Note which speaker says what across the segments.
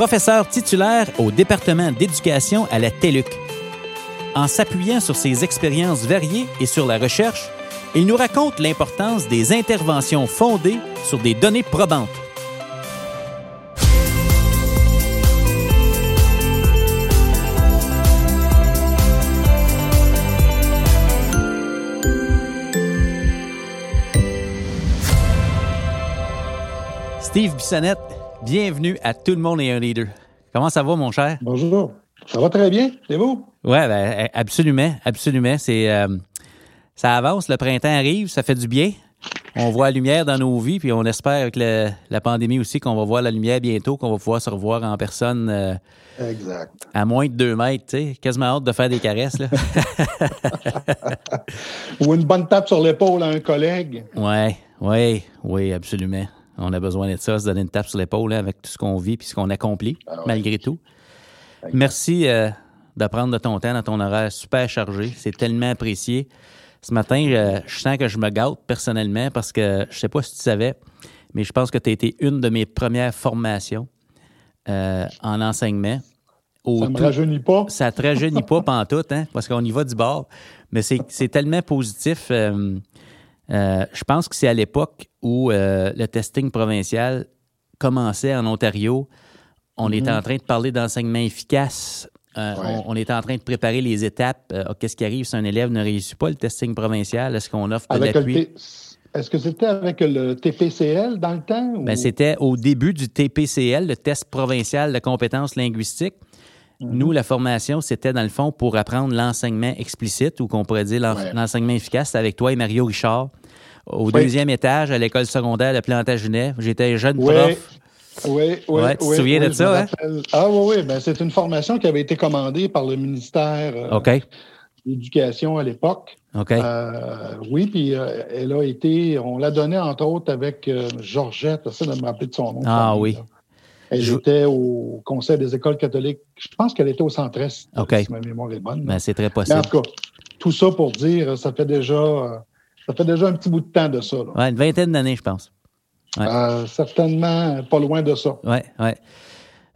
Speaker 1: professeur titulaire au département d'éducation à la TELUC. En s'appuyant sur ses expériences variées et sur la recherche, il nous raconte l'importance des interventions fondées sur des données probantes. Steve Bissonnette, bienvenue à Tout le monde est un leader. Comment ça va, mon cher?
Speaker 2: Bonjour. Ça va très bien. C'est vous?
Speaker 1: Oui, ben, absolument, absolument. C'est, euh, ça avance, le printemps arrive, ça fait du bien. On voit la lumière dans nos vies, puis on espère avec le- la pandémie aussi qu'on va voir la lumière bientôt, qu'on va pouvoir se revoir en personne euh,
Speaker 2: Exact.
Speaker 1: à moins de deux mètres, sais. Quasiment hâte de faire des caresses, là.
Speaker 2: Ou une bonne tape sur l'épaule à un collègue.
Speaker 1: Oui, oui, oui, absolument. On a besoin de ça, se donner une tape sur l'épaule hein, avec tout ce qu'on vit puis ce qu'on accomplit,
Speaker 2: Ah ouais.
Speaker 1: malgré tout. Merci euh, de prendre de ton temps dans ton horaire super chargé. C'est tellement apprécié. Ce matin, je sens que je me gâte personnellement parce que je sais pas si tu savais, mais je pense que tu as été une de mes premières formations euh, en enseignement. Au
Speaker 2: Ça me
Speaker 1: tout-
Speaker 2: rajeunit pas.
Speaker 1: ça te rajeunit pas pantoute, hein, parce qu'on y va du bord. Mais c'est c'est tellement positif. euh, euh, je pense que c'est à l'époque où euh, le testing provincial commençait en Ontario. On était en train de parler d'enseignement efficace. Euh,
Speaker 2: Ouais.
Speaker 1: on, on était en train de préparer les étapes. Euh, Qu'est-ce qui arrive si un élève ne réussit pas le testing provincial? Est-ce qu'on offre de l'appui?
Speaker 2: Est-ce que c'était avec le TPCL dans le temps? ou-
Speaker 1: Ben, c'était au début du TPCL, le test provincial de compétences linguistiques. Nous, la formation, c'était dans le fond pour apprendre l'enseignement explicite ou qu'on pourrait dire l'en-
Speaker 2: Ouais.
Speaker 1: l'enseignement efficace. Avec toi et Mario Richard. Au
Speaker 2: Oui.
Speaker 1: deuxième étage, à l'école secondaire de Plantagenet. J'étais jeune
Speaker 2: Oui.
Speaker 1: prof.
Speaker 2: Oui, oui,
Speaker 1: Ouais, tu te souviens
Speaker 2: oui,
Speaker 1: de ça, hein?
Speaker 2: Ah oui, oui. Ben, c'est une formation qui avait été commandée par le ministère euh,
Speaker 1: OK.
Speaker 2: de l'Éducation à l'époque.
Speaker 1: OK.
Speaker 2: Euh, oui, puis euh, elle a été, on l'a donnée entre autres avec euh, Georgette, j'essaie de me rappeler de son nom.
Speaker 1: Ah oui.
Speaker 2: là. Elle
Speaker 1: Je-
Speaker 2: était au Conseil des écoles catholiques. Je pense qu'elle était au centre-est,
Speaker 1: OK.
Speaker 2: si ma mémoire est bonne.
Speaker 1: Ben, c'est très
Speaker 2: Mais
Speaker 1: possible.
Speaker 2: en tout cas, tout ça pour dire, ça fait déjà, euh, ça fait déjà un petit bout de temps de ça. là.
Speaker 1: Ouais, une vingtaine d'années, je pense. Ouais.
Speaker 2: Euh, certainement pas loin de ça.
Speaker 1: Oui, oui.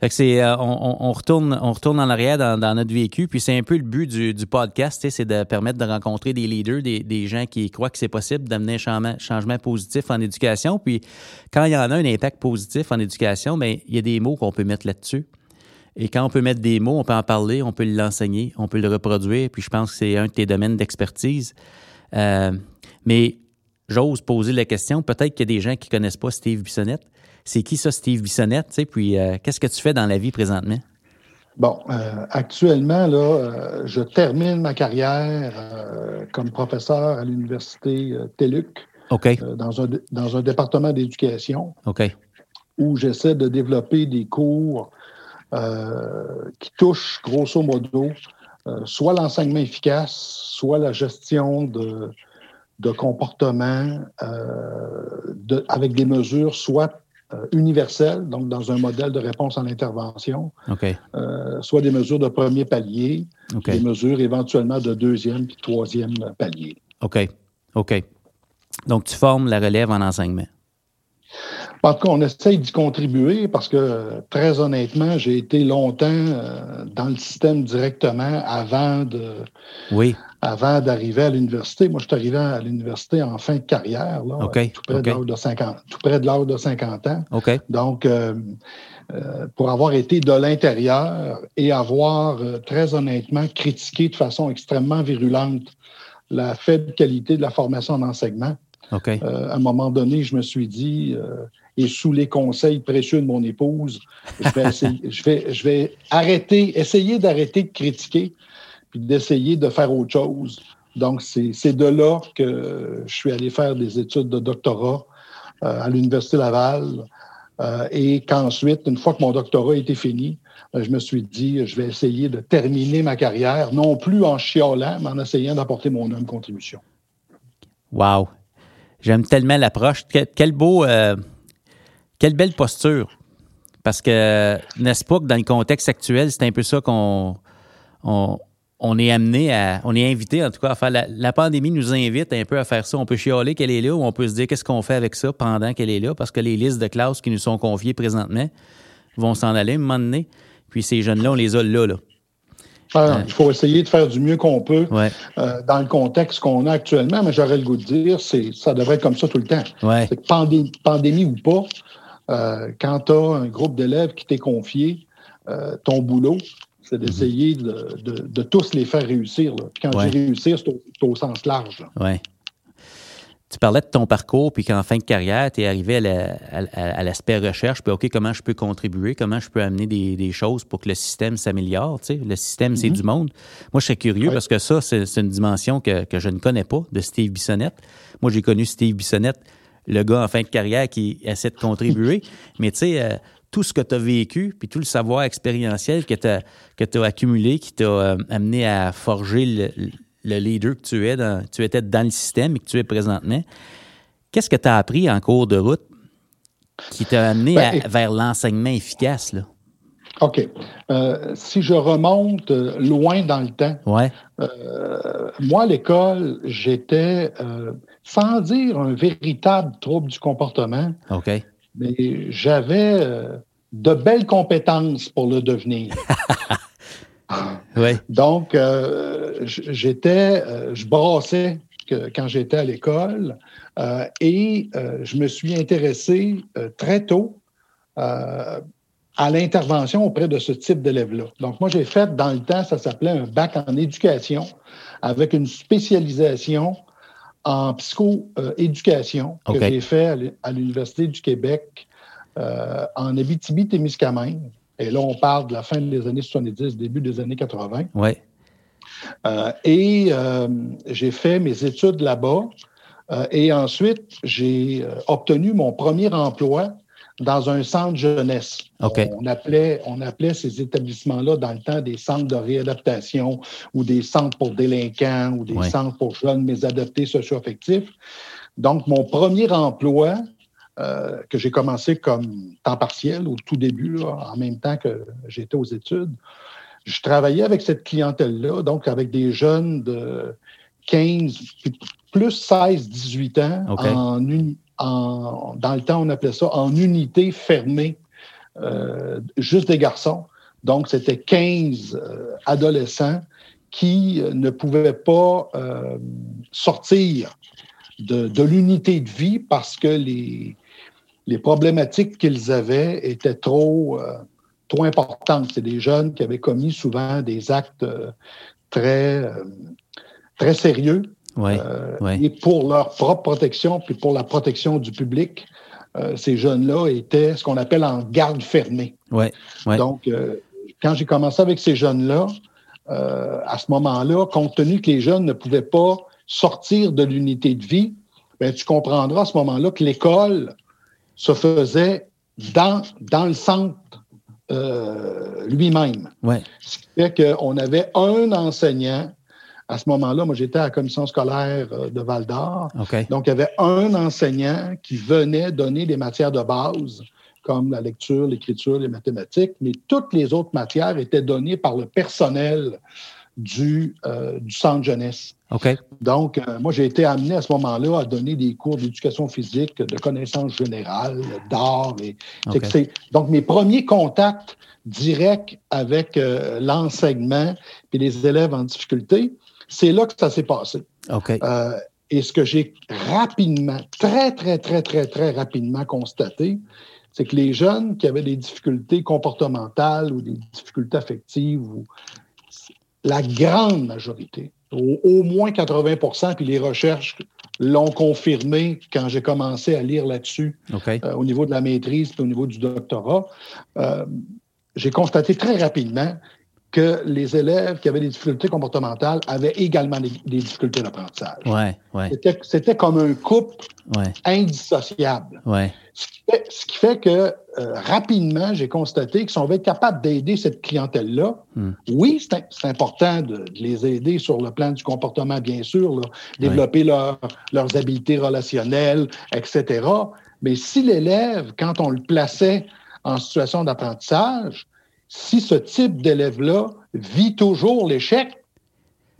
Speaker 1: Fait que c'est, euh, on, retourne, on retourne en arrière dans, dans notre vécu, puis c'est un peu le but du, du podcast, c'est de permettre de rencontrer des leaders, des, des gens qui croient que c'est possible d'amener un changement, changement positif en éducation. Puis quand il y en a un impact positif en éducation, mais il y a des mots qu'on peut mettre là-dessus. Et quand on peut mettre des mots, on peut en parler, on peut l'enseigner, on peut le reproduire. Puis je pense que c'est un de tes domaines d'expertise. Euh, mais j'ose poser la question, peut-être qu'il y a des gens qui connaissent pas Steve Bissonnette. C'est qui ça, Steve Bissonnette? tu sais, Puis euh, qu'est-ce que tu fais dans la vie présentement?
Speaker 2: Bon, euh, actuellement, là, euh, je termine ma carrière comme professeur à l'université TELUC dans, un, dans un département d'éducation
Speaker 1: OK,
Speaker 2: où j'essaie de développer des cours qui touchent grosso modo soit l'enseignement efficace, soit la gestion de, de comportements euh, de- avec des mesures soit euh, universelles, donc dans un modèle de réponse en intervention,
Speaker 1: OK,
Speaker 2: euh, soit des mesures de premier palier, des mesures éventuellement de deuxième puis troisième palier.
Speaker 1: OK, OK. Donc, tu formes la relève en enseignement.
Speaker 2: En tout cas, on essaye d'y contribuer parce que, très honnêtement, j'ai été longtemps dans le système directement avant de
Speaker 1: Oui,
Speaker 2: avant d'arriver à l'université. Moi, je suis arrivé à l'université en fin de carrière, là, tout, près de l'âge de 50, tout près de l'âge de 50 ans. Donc, euh, euh, pour avoir été de l'intérieur et avoir, euh, très honnêtement, critiqué de façon extrêmement virulente la faible qualité de la formation en enseignement, à un moment donné, je me suis dit, et sous les conseils précieux de mon épouse, je vais, essayer- je vais, je vais arrêter, essayer d'arrêter de critiquer, puis d'essayer de faire autre chose. Donc, c'est de là que je suis allé faire des études de doctorat euh, à l'Université Laval Euh, et qu'ensuite, une fois que mon doctorat été fini, euh, je me suis dit, je vais essayer de terminer ma carrière, non plus en chiolant, mais en essayant d'apporter mon homme contribution.
Speaker 1: Wow! J'aime tellement l'approche. Quel, beau, quelle belle posture. Parce que, n'est-ce pas que dans le contexte actuel, c'est un peu ça qu'on on, est amené à, on est invité en tout cas à faire, la, pandémie nous invite un peu à faire ça. On peut chialer qu'elle est là ou on peut se dire qu'est-ce qu'on fait avec ça pendant qu'elle est là parce que les listes de classes qui nous sont confiées présentement vont s'en aller à un moment donné. Puis ces jeunes-là, on les a là, là.
Speaker 2: Ah, il faut essayer de faire du mieux qu'on peut euh, dans le contexte qu'on a actuellement, mais j'aurais le goût de dire, c'est ça devrait être comme ça tout le temps. pandémie ou pas, euh, quand tu as un groupe d'élèves qui t'est confié, euh, ton boulot, c'est d'essayer de, tous les faire réussir. Quand je dis réussir, c'est au, sens large.
Speaker 1: Oui. Tu parlais de ton parcours, puis qu'en fin de carrière, tu es arrivé à l'aspect recherche, puis OK, comment je peux contribuer, comment je peux amener des, choses pour que le système s'améliore. Tu sais? Le système, c'est mhm. du monde. Moi, je suis curieux parce que ça, c'est une dimension que, que, je ne connais pas de Steve Bissonnette. Moi, j'ai connu Steve Bissonnette le gars en fin de carrière qui essaie de contribuer. Mais tu sais, euh, tout ce que tu as vécu, puis tout le savoir expérientiel que tu as, que as accumulé, qui t'a euh, amené à forger le, leader que tu es, dans, tu étais dans le système et que tu es présentement, qu'est-ce que tu as appris en cours de route qui t'a amené ben, vers l'enseignement efficace? Là?
Speaker 2: OK. Euh, si je remonte loin dans le temps,
Speaker 1: ouais.
Speaker 2: moi, à l'école, j'étais sans dire un véritable trouble du comportement.
Speaker 1: OK.
Speaker 2: Mais j'avais euh, de belles compétences pour le devenir. Donc, euh, j'étais, euh, je brassais quand j'étais à l'école et je me suis intéressé très tôt à l'intervention auprès de ce type d'élèves-là. Donc, moi, j'ai fait dans le temps, ça s'appelait un bac en éducation avec une spécialisation en psychoéducation que j'ai fait à l'Université du Québec euh, en Abitibi-Témiscamingue. Et là, on parle de la fin des années 70, début des années 80.
Speaker 1: Ouais.
Speaker 2: Euh, et euh, j'ai fait mes études là-bas. et ensuite, j'ai obtenu mon premier emploi dans un centre jeunesse. On, appelait, on appelait ces établissements-là dans le temps des centres de réadaptation ou des centres pour délinquants ou des centres pour jeunes mais adaptés socio-affectifs. Donc, mon premier emploi, euh, que j'ai commencé comme temps partiel au tout début, en même temps que j'étais aux études, je travaillais avec cette clientèle-là, donc avec des jeunes de 15, plus 16, 18 ans en, dans le temps, on appelait ça en unité fermée, euh, juste des garçons. Donc, c'était 15 euh, adolescents qui euh, ne pouvaient pas sortir de, l'unité de vie parce que les, les problématiques qu'ils avaient étaient trop, trop importantes. C'est des jeunes qui avaient commis souvent des actes très, très sérieux
Speaker 1: euh,
Speaker 2: et pour leur propre protection, puis pour la protection du public, euh, ces jeunes-là étaient ce qu'on appelle en garde fermée.
Speaker 1: Ouais,
Speaker 2: Donc, euh, quand j'ai commencé avec ces jeunes-là, à ce moment-là, compte tenu que les jeunes ne pouvaient pas sortir de l'unité de vie, ben, tu comprendras à ce moment-là que l'école se faisait dans, dans le centre lui-même. Ce qui fait qu'on avait un enseignant à ce moment-là, moi, j'étais à la commission scolaire euh, de Val d'Or. Donc, il y avait un enseignant qui venait donner des matières de base, comme la lecture, l'écriture, les mathématiques, mais toutes les autres matières étaient données par le personnel du, euh, du centre jeunesse. Donc, euh, moi, j'ai été amené à ce moment-là à donner des cours d'éducation physique, de connaissances générales, d'art. Et, Donc, mes premiers contacts directs avec l'enseignement et les élèves en difficulté, c'est là que ça s'est passé.
Speaker 1: Euh,
Speaker 2: et ce que j'ai rapidement, très, très, très, très, très rapidement constaté, c'est que les jeunes qui avaient des difficultés comportementales ou des difficultés affectives, ou, la grande majorité, au, moins 80 puis les recherches l'ont confirmé quand j'ai commencé à lire là-dessus euh, au niveau de la maîtrise et au niveau du doctorat, euh, j'ai constaté très rapidement que les élèves qui avaient des difficultés comportementales avaient également des, difficultés d'apprentissage.
Speaker 1: Ouais, ouais.
Speaker 2: C'était comme un couple indissociable.
Speaker 1: Ouais.
Speaker 2: Ce, qui fait, que euh, rapidement, j'ai constaté que si on veut être capable d'aider cette clientèle-là, hmm. oui, c'est important de, les aider sur le plan du comportement, bien sûr, développer leurs habiletés relationnelles, etc. Mais si l'élève, quand on le plaçait en situation d'apprentissage, si ce type d'élève-là vit toujours l'échec,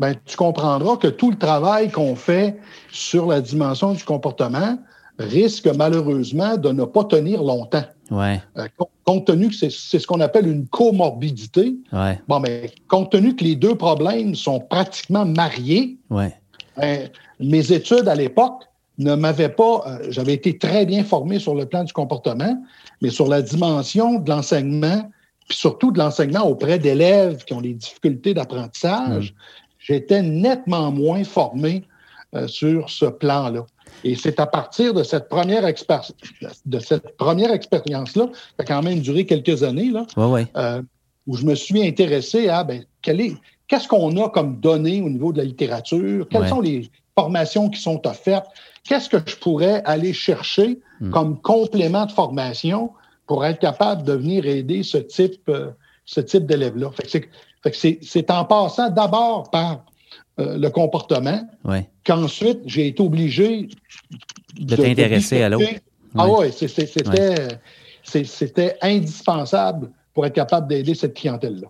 Speaker 2: ben, tu comprendras que tout le travail qu'on fait sur la dimension du comportement risque malheureusement de ne pas tenir longtemps.
Speaker 1: Ouais.
Speaker 2: Euh, compte tenu que c'est ce qu'on appelle une comorbidité,
Speaker 1: ouais.
Speaker 2: bon, mais compte tenu que les deux problèmes sont pratiquement mariés,
Speaker 1: ouais.
Speaker 2: Ben, mes études à l'époque ne m'avaient pas, euh, j'avais été très bien formé sur le plan du comportement, mais sur la dimension de l'enseignement, puis surtout de l'enseignement auprès d'élèves qui ont des difficultés d'apprentissage, mm. j'étais nettement moins formé euh, sur ce plan-là. Et c'est à partir de cette première, de cette première expérience-là, qui a quand même duré quelques années, là,
Speaker 1: euh,
Speaker 2: où je me suis intéressé à ben, qu'est-ce qu'on a comme données au niveau de la littérature, quelles sont les formations qui sont offertes, qu'est-ce que je pourrais aller chercher hmm. comme complément de formation pour être capable de venir aider ce type, euh, ce type d'élèves-là. C'est en passant d'abord par euh, le comportement qu'ensuite j'ai été obligé
Speaker 1: de, t'intéresser à l'autre.
Speaker 2: Ah oui, c'était indispensable pour être capable d'aider cette clientèle-là.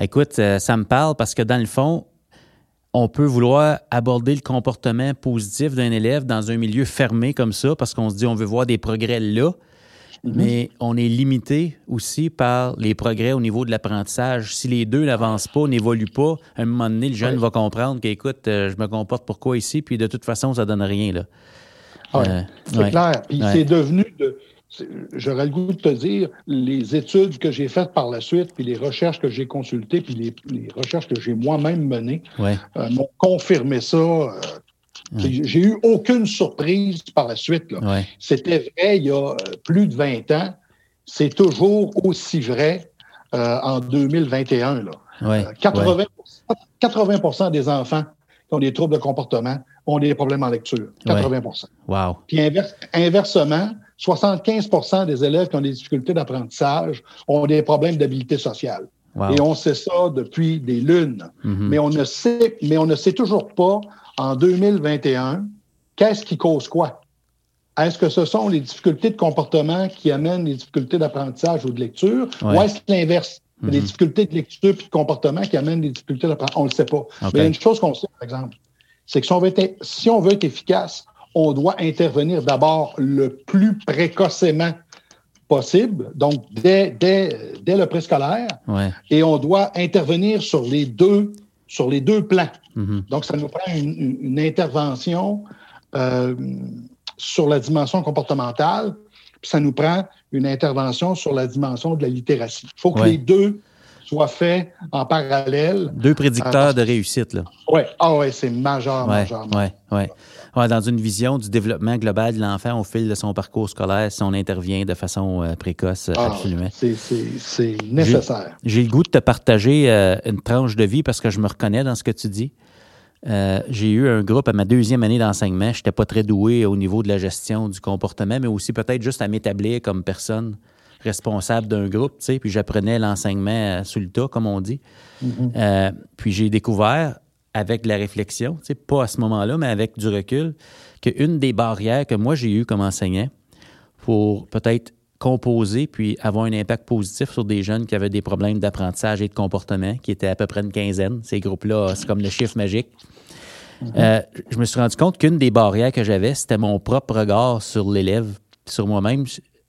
Speaker 1: Écoute, euh, ça me parle parce que dans le fond, on peut vouloir aborder le comportement positif d'un élève dans un milieu fermé comme ça parce qu'on se dit on veut voir des progrès là. Mhm. Mais on est limité aussi par les progrès au niveau de l'apprentissage. Si les deux n'avancent pas, n'évoluent pas, à un moment donné, le jeune va comprendre qu'écoute, euh, je me comporte pourquoi ici, puis de toute façon, ça donne rien. Là.
Speaker 2: Euh, c'est clair. Puis c'est devenu de. J'aurais le goût de te dire, les études que j'ai faites par la suite, puis les recherches que j'ai consultées, puis les, recherches que j'ai moi-même menées, euh, m'ont confirmé ça j'ai eu aucune surprise par la suite. C'était vrai il y a euh, plus de 20 ans. C'est toujours aussi vrai euh, en 2021. Là. 80, euh, 80 des enfants qui ont des troubles de comportement ont des problèmes en lecture. 80%
Speaker 1: wow.
Speaker 2: Puis inversement, 75% des élèves qui ont des difficultés d'apprentissage ont des problèmes d'habilité sociale. Et on sait ça depuis des lunes. Mm-hmm. Mais on ne sait, mais on ne sait toujours pas en 2021, qu'est-ce qui cause quoi? Est-ce que ce sont les difficultés de comportement qui amènent les difficultés d'apprentissage ou de lecture? Ou est-ce l'inverse? Les mhm. difficultés de lecture et de comportement qui amènent les difficultés d'apprentissage? On ne le sait pas. Mais il y a une chose qu'on sait, par exemple, c'est que si on, veut être, si on veut être efficace, on doit intervenir d'abord le plus précocement possible, donc dès, dès, dès le préscolaire, et on doit intervenir sur les deux sur les deux plans. Mhm. Donc, ça nous prend une, intervention euh, sur la dimension comportementale, puis ça nous prend une intervention sur la dimension de la littératie. Il faut que les deux soient faits en parallèle.
Speaker 1: Deux prédicteurs de réussite, là.
Speaker 2: Oui, ah ouais, c'est majeur, majeur.
Speaker 1: Oui, dans une vision du développement global de l'enfant au fil de son parcours scolaire, si on intervient de façon euh, précoce,
Speaker 2: ah,
Speaker 1: absolument.
Speaker 2: C'est nécessaire.
Speaker 1: J'ai le goût de te partager euh, une tranche de vie parce que je me reconnais dans ce que tu dis. Euh, j'ai eu un groupe à ma deuxième année d'enseignement. Je n'étais pas très doué au niveau de la gestion du comportement, mais aussi peut-être juste à m'établir comme personne responsable d'un groupe, tu sais, puis j'apprenais l'enseignement sous le tas, comme on dit. Mm-hmm. puis j'ai découvert avec la réflexion, pas à ce moment-là, mais avec du recul, qu'une des barrières que moi j'ai eues comme enseignant pour peut-être composer puis avoir un impact positif sur des jeunes qui avaient des problèmes d'apprentissage et de comportement, qui étaient à peu près une quinzaine. Ces groupes-là, c'est comme le chiffre magique. Mm-hmm. Euh, je me suis rendu compte qu'une des barrières que j'avais, c'était mon propre regard sur l'élève, sur moi-même.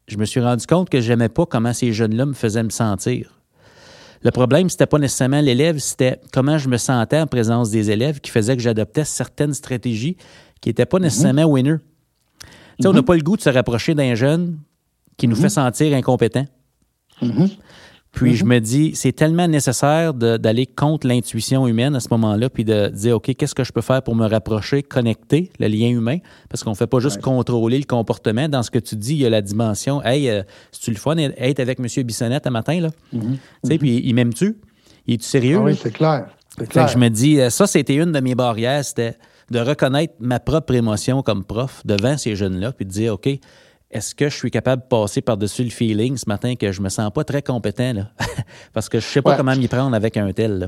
Speaker 1: Je me suis rendu compte que j'aimais pas comment ces jeunes-là me faisaient me sentir. Le problème, c'était pas nécessairement l'élève, c'était comment je me sentais en présence des élèves qui faisait que j'adoptais certaines stratégies qui n'étaient pas nécessairement mhm. winner. On n'a mhm. pas le goût de se rapprocher d'un jeune qui nous mhm. fait sentir incompétent. Puis je mhm. me dis, c'est tellement nécessaire d'aller contre l'intuition humaine à ce moment-là, puis de dire, OK, qu'est-ce que je peux faire pour me rapprocher, connecter le lien humain? Parce qu'on ne fait pas juste contrôler le comportement. Dans ce que tu dis, il y a la dimension, hey, euh, c'est-tu le fun être avec M. Bissonnette un matin, là? Mhm. Tu sais, puis il m'aime-tu? Il est sérieux?
Speaker 2: Ah oui, c'est clair.
Speaker 1: je me dis, euh, ça, c'était une de mes barrières, c'était de reconnaître ma propre émotion comme prof devant ces jeunes-là, puis de dire, OK, est-ce que je suis capable de passer par-dessus le feeling ce matin que je me sens pas très compétent, là? Parce que je sais pas comment m'y prendre avec un tel, là.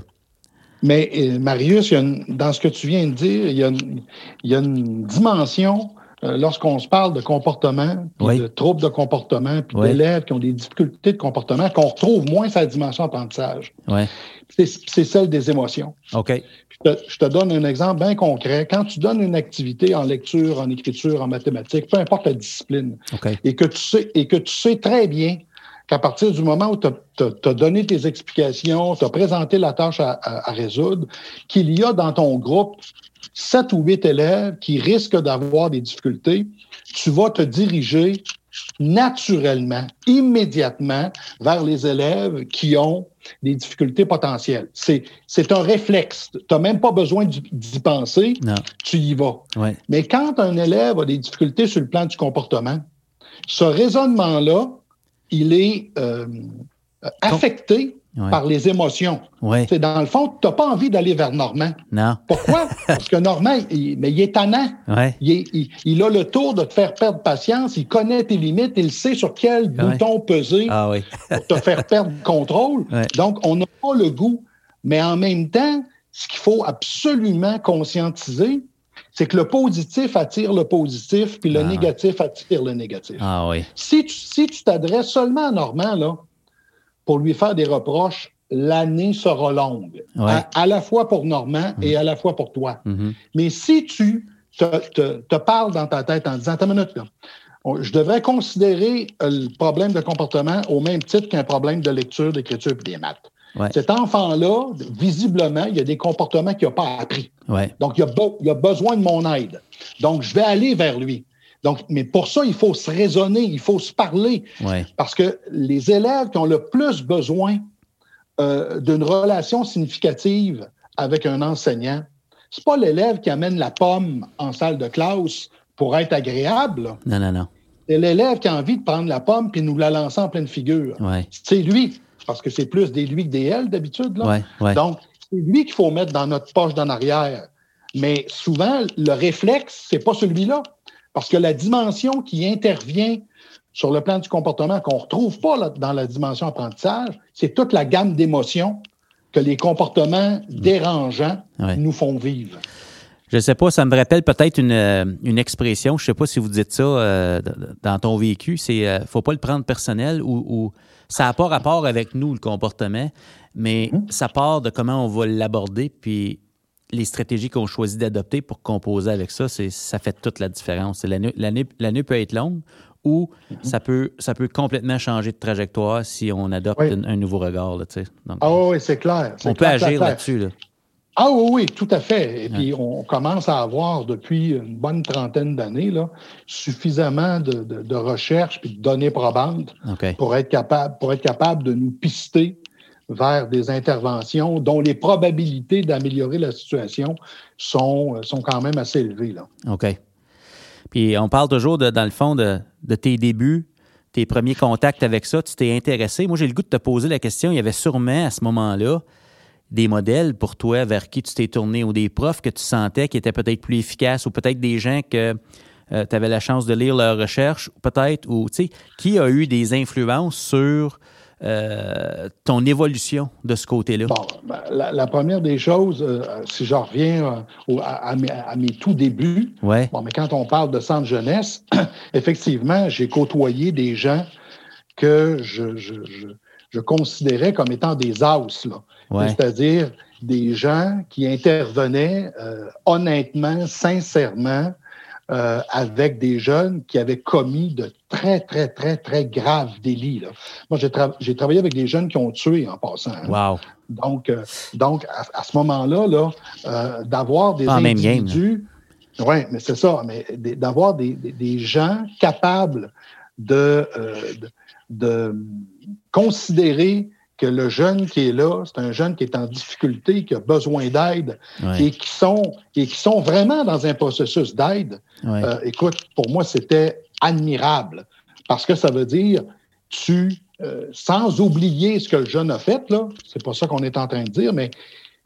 Speaker 2: Mais euh, Marius, dans ce que tu viens de dire, il y a une, dimension euh, lorsqu'on se parle de comportement, de troubles de comportement, puis d'élèves qui ont des difficultés de comportement, qu'on retrouve moins sa dimension apprentissage. C'est celle des émotions.
Speaker 1: OK.
Speaker 2: Je te, donne un exemple bien concret. Quand tu donnes une activité en lecture, en écriture, en mathématiques, peu importe la discipline, et, que tu sais, et que tu sais très bien qu'à partir du moment où tu as, donné tes explications, tu as présenté la tâche à, résoudre, qu'il y a dans ton groupe sept ou huit élèves qui risquent d'avoir des difficultés, tu vas te diriger naturellement, immédiatement vers les élèves qui ont des difficultés potentielles. C'est, un réflexe. Tu n'as même pas besoin d'y penser, tu y vas. Mais quand un élève a des difficultés sur le plan du comportement, ce raisonnement-là, il est euh, affecté par les émotions. C'est dans le fond, tu n'as pas envie d'aller vers Normand.
Speaker 1: Non.
Speaker 2: Pourquoi? Parce que Normand, il, mais il est tannant. Il, a le tour de te faire perdre patience, il connaît tes limites, il sait sur quel bouton peser
Speaker 1: ah
Speaker 2: pour te faire perdre le contrôle. Donc, on n'a pas le goût. Mais en même temps, ce qu'il faut absolument conscientiser, c'est que le positif attire le positif, puis le ah. négatif attire le négatif.
Speaker 1: Ah oui.
Speaker 2: Si tu si t'adresses seulement à Normand, là, pour lui faire des reproches, l'année sera longue. À, la fois pour Normand et à la fois pour toi. Mm-hmm. Mais si tu te, parles dans ta tête en disant, attends une minute, je devrais considérer le problème de comportement au même titre qu'un problème de lecture, d'écriture et des maths. Cet enfant-là, visiblement, il y a des comportements qu'il n'a pas appris. Donc, il a, il a, besoin de mon aide. Donc, je vais aller vers lui. Donc, mais pour ça, il faut se raisonner, il faut se parler. Parce que les élèves qui ont le plus besoin euh, d'une relation significative avec un enseignant, c'est pas l'élève qui amène la pomme en salle de classe pour être agréable.
Speaker 1: Non, non, non.
Speaker 2: C'est l'élève qui a envie de prendre la pomme puis nous la lancer en pleine figure. C'est lui, parce que c'est plus des lui que des elle d'habitude. Donc, c'est lui qu'il faut mettre dans notre poche d'en arrière. Mais souvent, le réflexe, c'est pas celui-là. Parce que la dimension qui intervient sur le plan du comportement qu'on ne retrouve pas dans la dimension apprentissage, c'est toute la gamme d'émotions que les comportements mmh. dérangeants nous font vivre.
Speaker 1: Je ne sais pas, ça me rappelle peut-être une, euh, expression, je ne sais pas si vous dites ça euh, dans ton vécu, c'est ne euh, faut pas le prendre personnel ou, ça n'a pas rapport avec nous, le comportement, mais mmh. ça part de comment on va l'aborder, puis les stratégies qu'on choisit d'adopter pour composer avec ça, c'est ça fait toute la différence. L'année peut être longue ou mhm. ça, peut, ça peut complètement changer de trajectoire si on adopte un, nouveau regard. Là,
Speaker 2: Donc, ah oui, c'est clair.
Speaker 1: On peut agir là-dessus.
Speaker 2: Ah oui, oui, tout à fait. Et puis, on commence à avoir depuis une bonne trentaine d'années suffisamment de, de, recherches et de données probantes pour, être capable, pour être capable de nous pister vers des interventions dont les probabilités d'améliorer la situation sont, euh, sont quand même assez élevées. Là.
Speaker 1: OK. Puis on parle toujours, dans le fond, de, tes débuts, tes premiers contacts avec ça. Tu t'es intéressé. Moi, j'ai le goût de te poser la question. Il y avait sûrement à ce moment-là des modèles pour toi vers qui tu t'es tourné ou des profs que tu sentais qui étaient peut-être plus efficaces ou peut-être des gens que euh, tu avais la chance de lire leurs recherches, peut-être, ou tu sais, qui a eu des influences sur euh, ton évolution de ce côté-là?
Speaker 2: Bon, ben, la, première des choses, euh, si je reviens euh, à, mes, tout débuts,
Speaker 1: ouais.
Speaker 2: bon, mais quand on parle de centre jeunesse, effectivement, j'ai côtoyé des gens que je, je, je, considérais comme étant des as, c'est-à-dire des gens qui intervenaient honnêtement, sincèrement, euh, avec des jeunes qui avaient commis de très, très, très, très graves délits. Moi, j'ai, travaillé avec des jeunes qui ont tué en passant.
Speaker 1: Hein. Wow.
Speaker 2: Donc, euh, donc à, ce moment-là, là, euh, d'avoir des individus... Oui, mais c'est ça, mais d'avoir des, des, gens capables de, de considérer que le jeune qui est là, c'est un jeune qui est en difficulté, qui a besoin d'aide et qui sont et qui sont vraiment dans un processus d'aide. Euh, écoute, pour moi, c'était admirable. Parce que ça veut dire tu euh, sans oublier ce que le jeune a fait, là, c'est pas ça qu'on est en train de dire, mais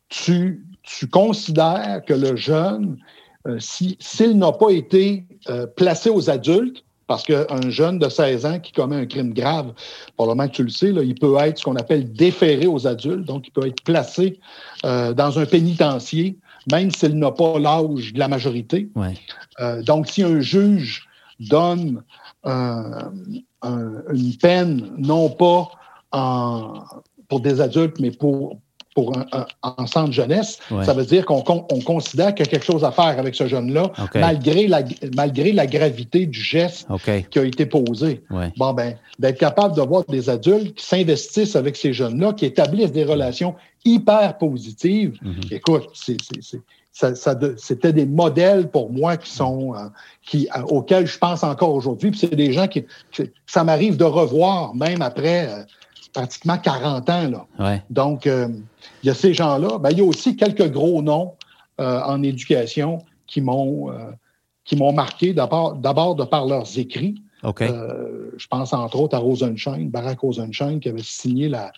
Speaker 2: tu, tu considères que le jeune, euh, s'il n'a pas été placé aux adultes, parce qu'un jeune de 16 ans qui commet un crime grave, probablement que tu le sais, là, il peut être ce qu'on appelle déféré aux adultes, donc il peut être placé euh, dans un pénitencier, même s'il n'a pas l'âge de la majorité. Euh, donc, si un juge donne une peine, non pas en, pour des adultes, mais pour, pour un, centre jeunesse, ça veut dire qu'on considère qu'il y a quelque chose à faire avec ce jeune-là, malgré, la, malgré la gravité du geste qui a été posé. Bon, ben, d'être capable de voir des adultes qui s'investissent avec ces jeunes-là, qui établissent des relations hyper positives. Mhm. Écoute, c'était des modèles pour moi qui sont euh, qui, euh, auxquels je pense encore aujourd'hui. Puis c'est des gens qui, ça m'arrive de revoir même après euh, pratiquement 40 ans. Là. Donc, euh, il y a ces gens-là. Ben, il y a aussi quelques gros noms euh, en éducation qui m'ont euh, qui m'ont marqué d'abord de par leurs écrits. je pense entre autres à Rosenschein, Barack Rosenschein, qui avait signé la,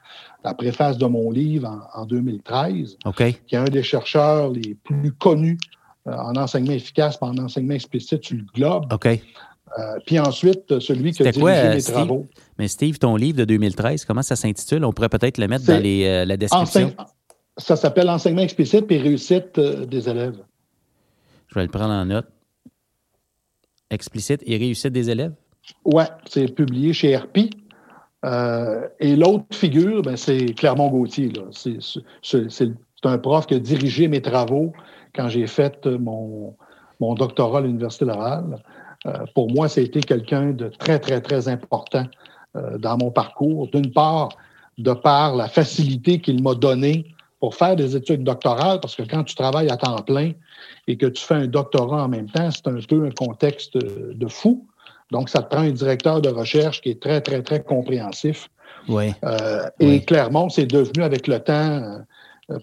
Speaker 2: préface de mon livre en, 2013, qui est un des chercheurs les plus connus en enseignement efficace, en enseignement explicite sur le globe. Euh, puis ensuite, celui qui a dirigé
Speaker 1: quoi,
Speaker 2: mes travaux.
Speaker 1: Mais Steve, ton livre de 2013, comment ça s'intitule? On pourrait peut-être le mettre dans euh, la description.
Speaker 2: Ça s'appelle Enseignement explicite et réussite euh, des élèves.
Speaker 1: Je vais le prendre en note. Explicite et réussite des élèves?
Speaker 2: Oui, c'est publié chez RP. et l'autre figure, ben, c'est Clermont Gauthier. C'est un prof qui a dirigé mes travaux quand j'ai fait mon, mon doctorat à l'Université Laval. Euh, pour moi, ça a été quelqu'un de très, très, très important euh, dans mon parcours. D'une part, de par la facilité qu'il m'a donnée pour faire des études doctorales, parce que quand tu travailles à temps plein et que tu fais un doctorat en même temps, c'est un peu un contexte de fou. Donc, ça te prend un directeur de recherche qui est très, très, très compréhensif.
Speaker 1: Oui.
Speaker 2: Euh, et clairement, c'est devenu avec le temps,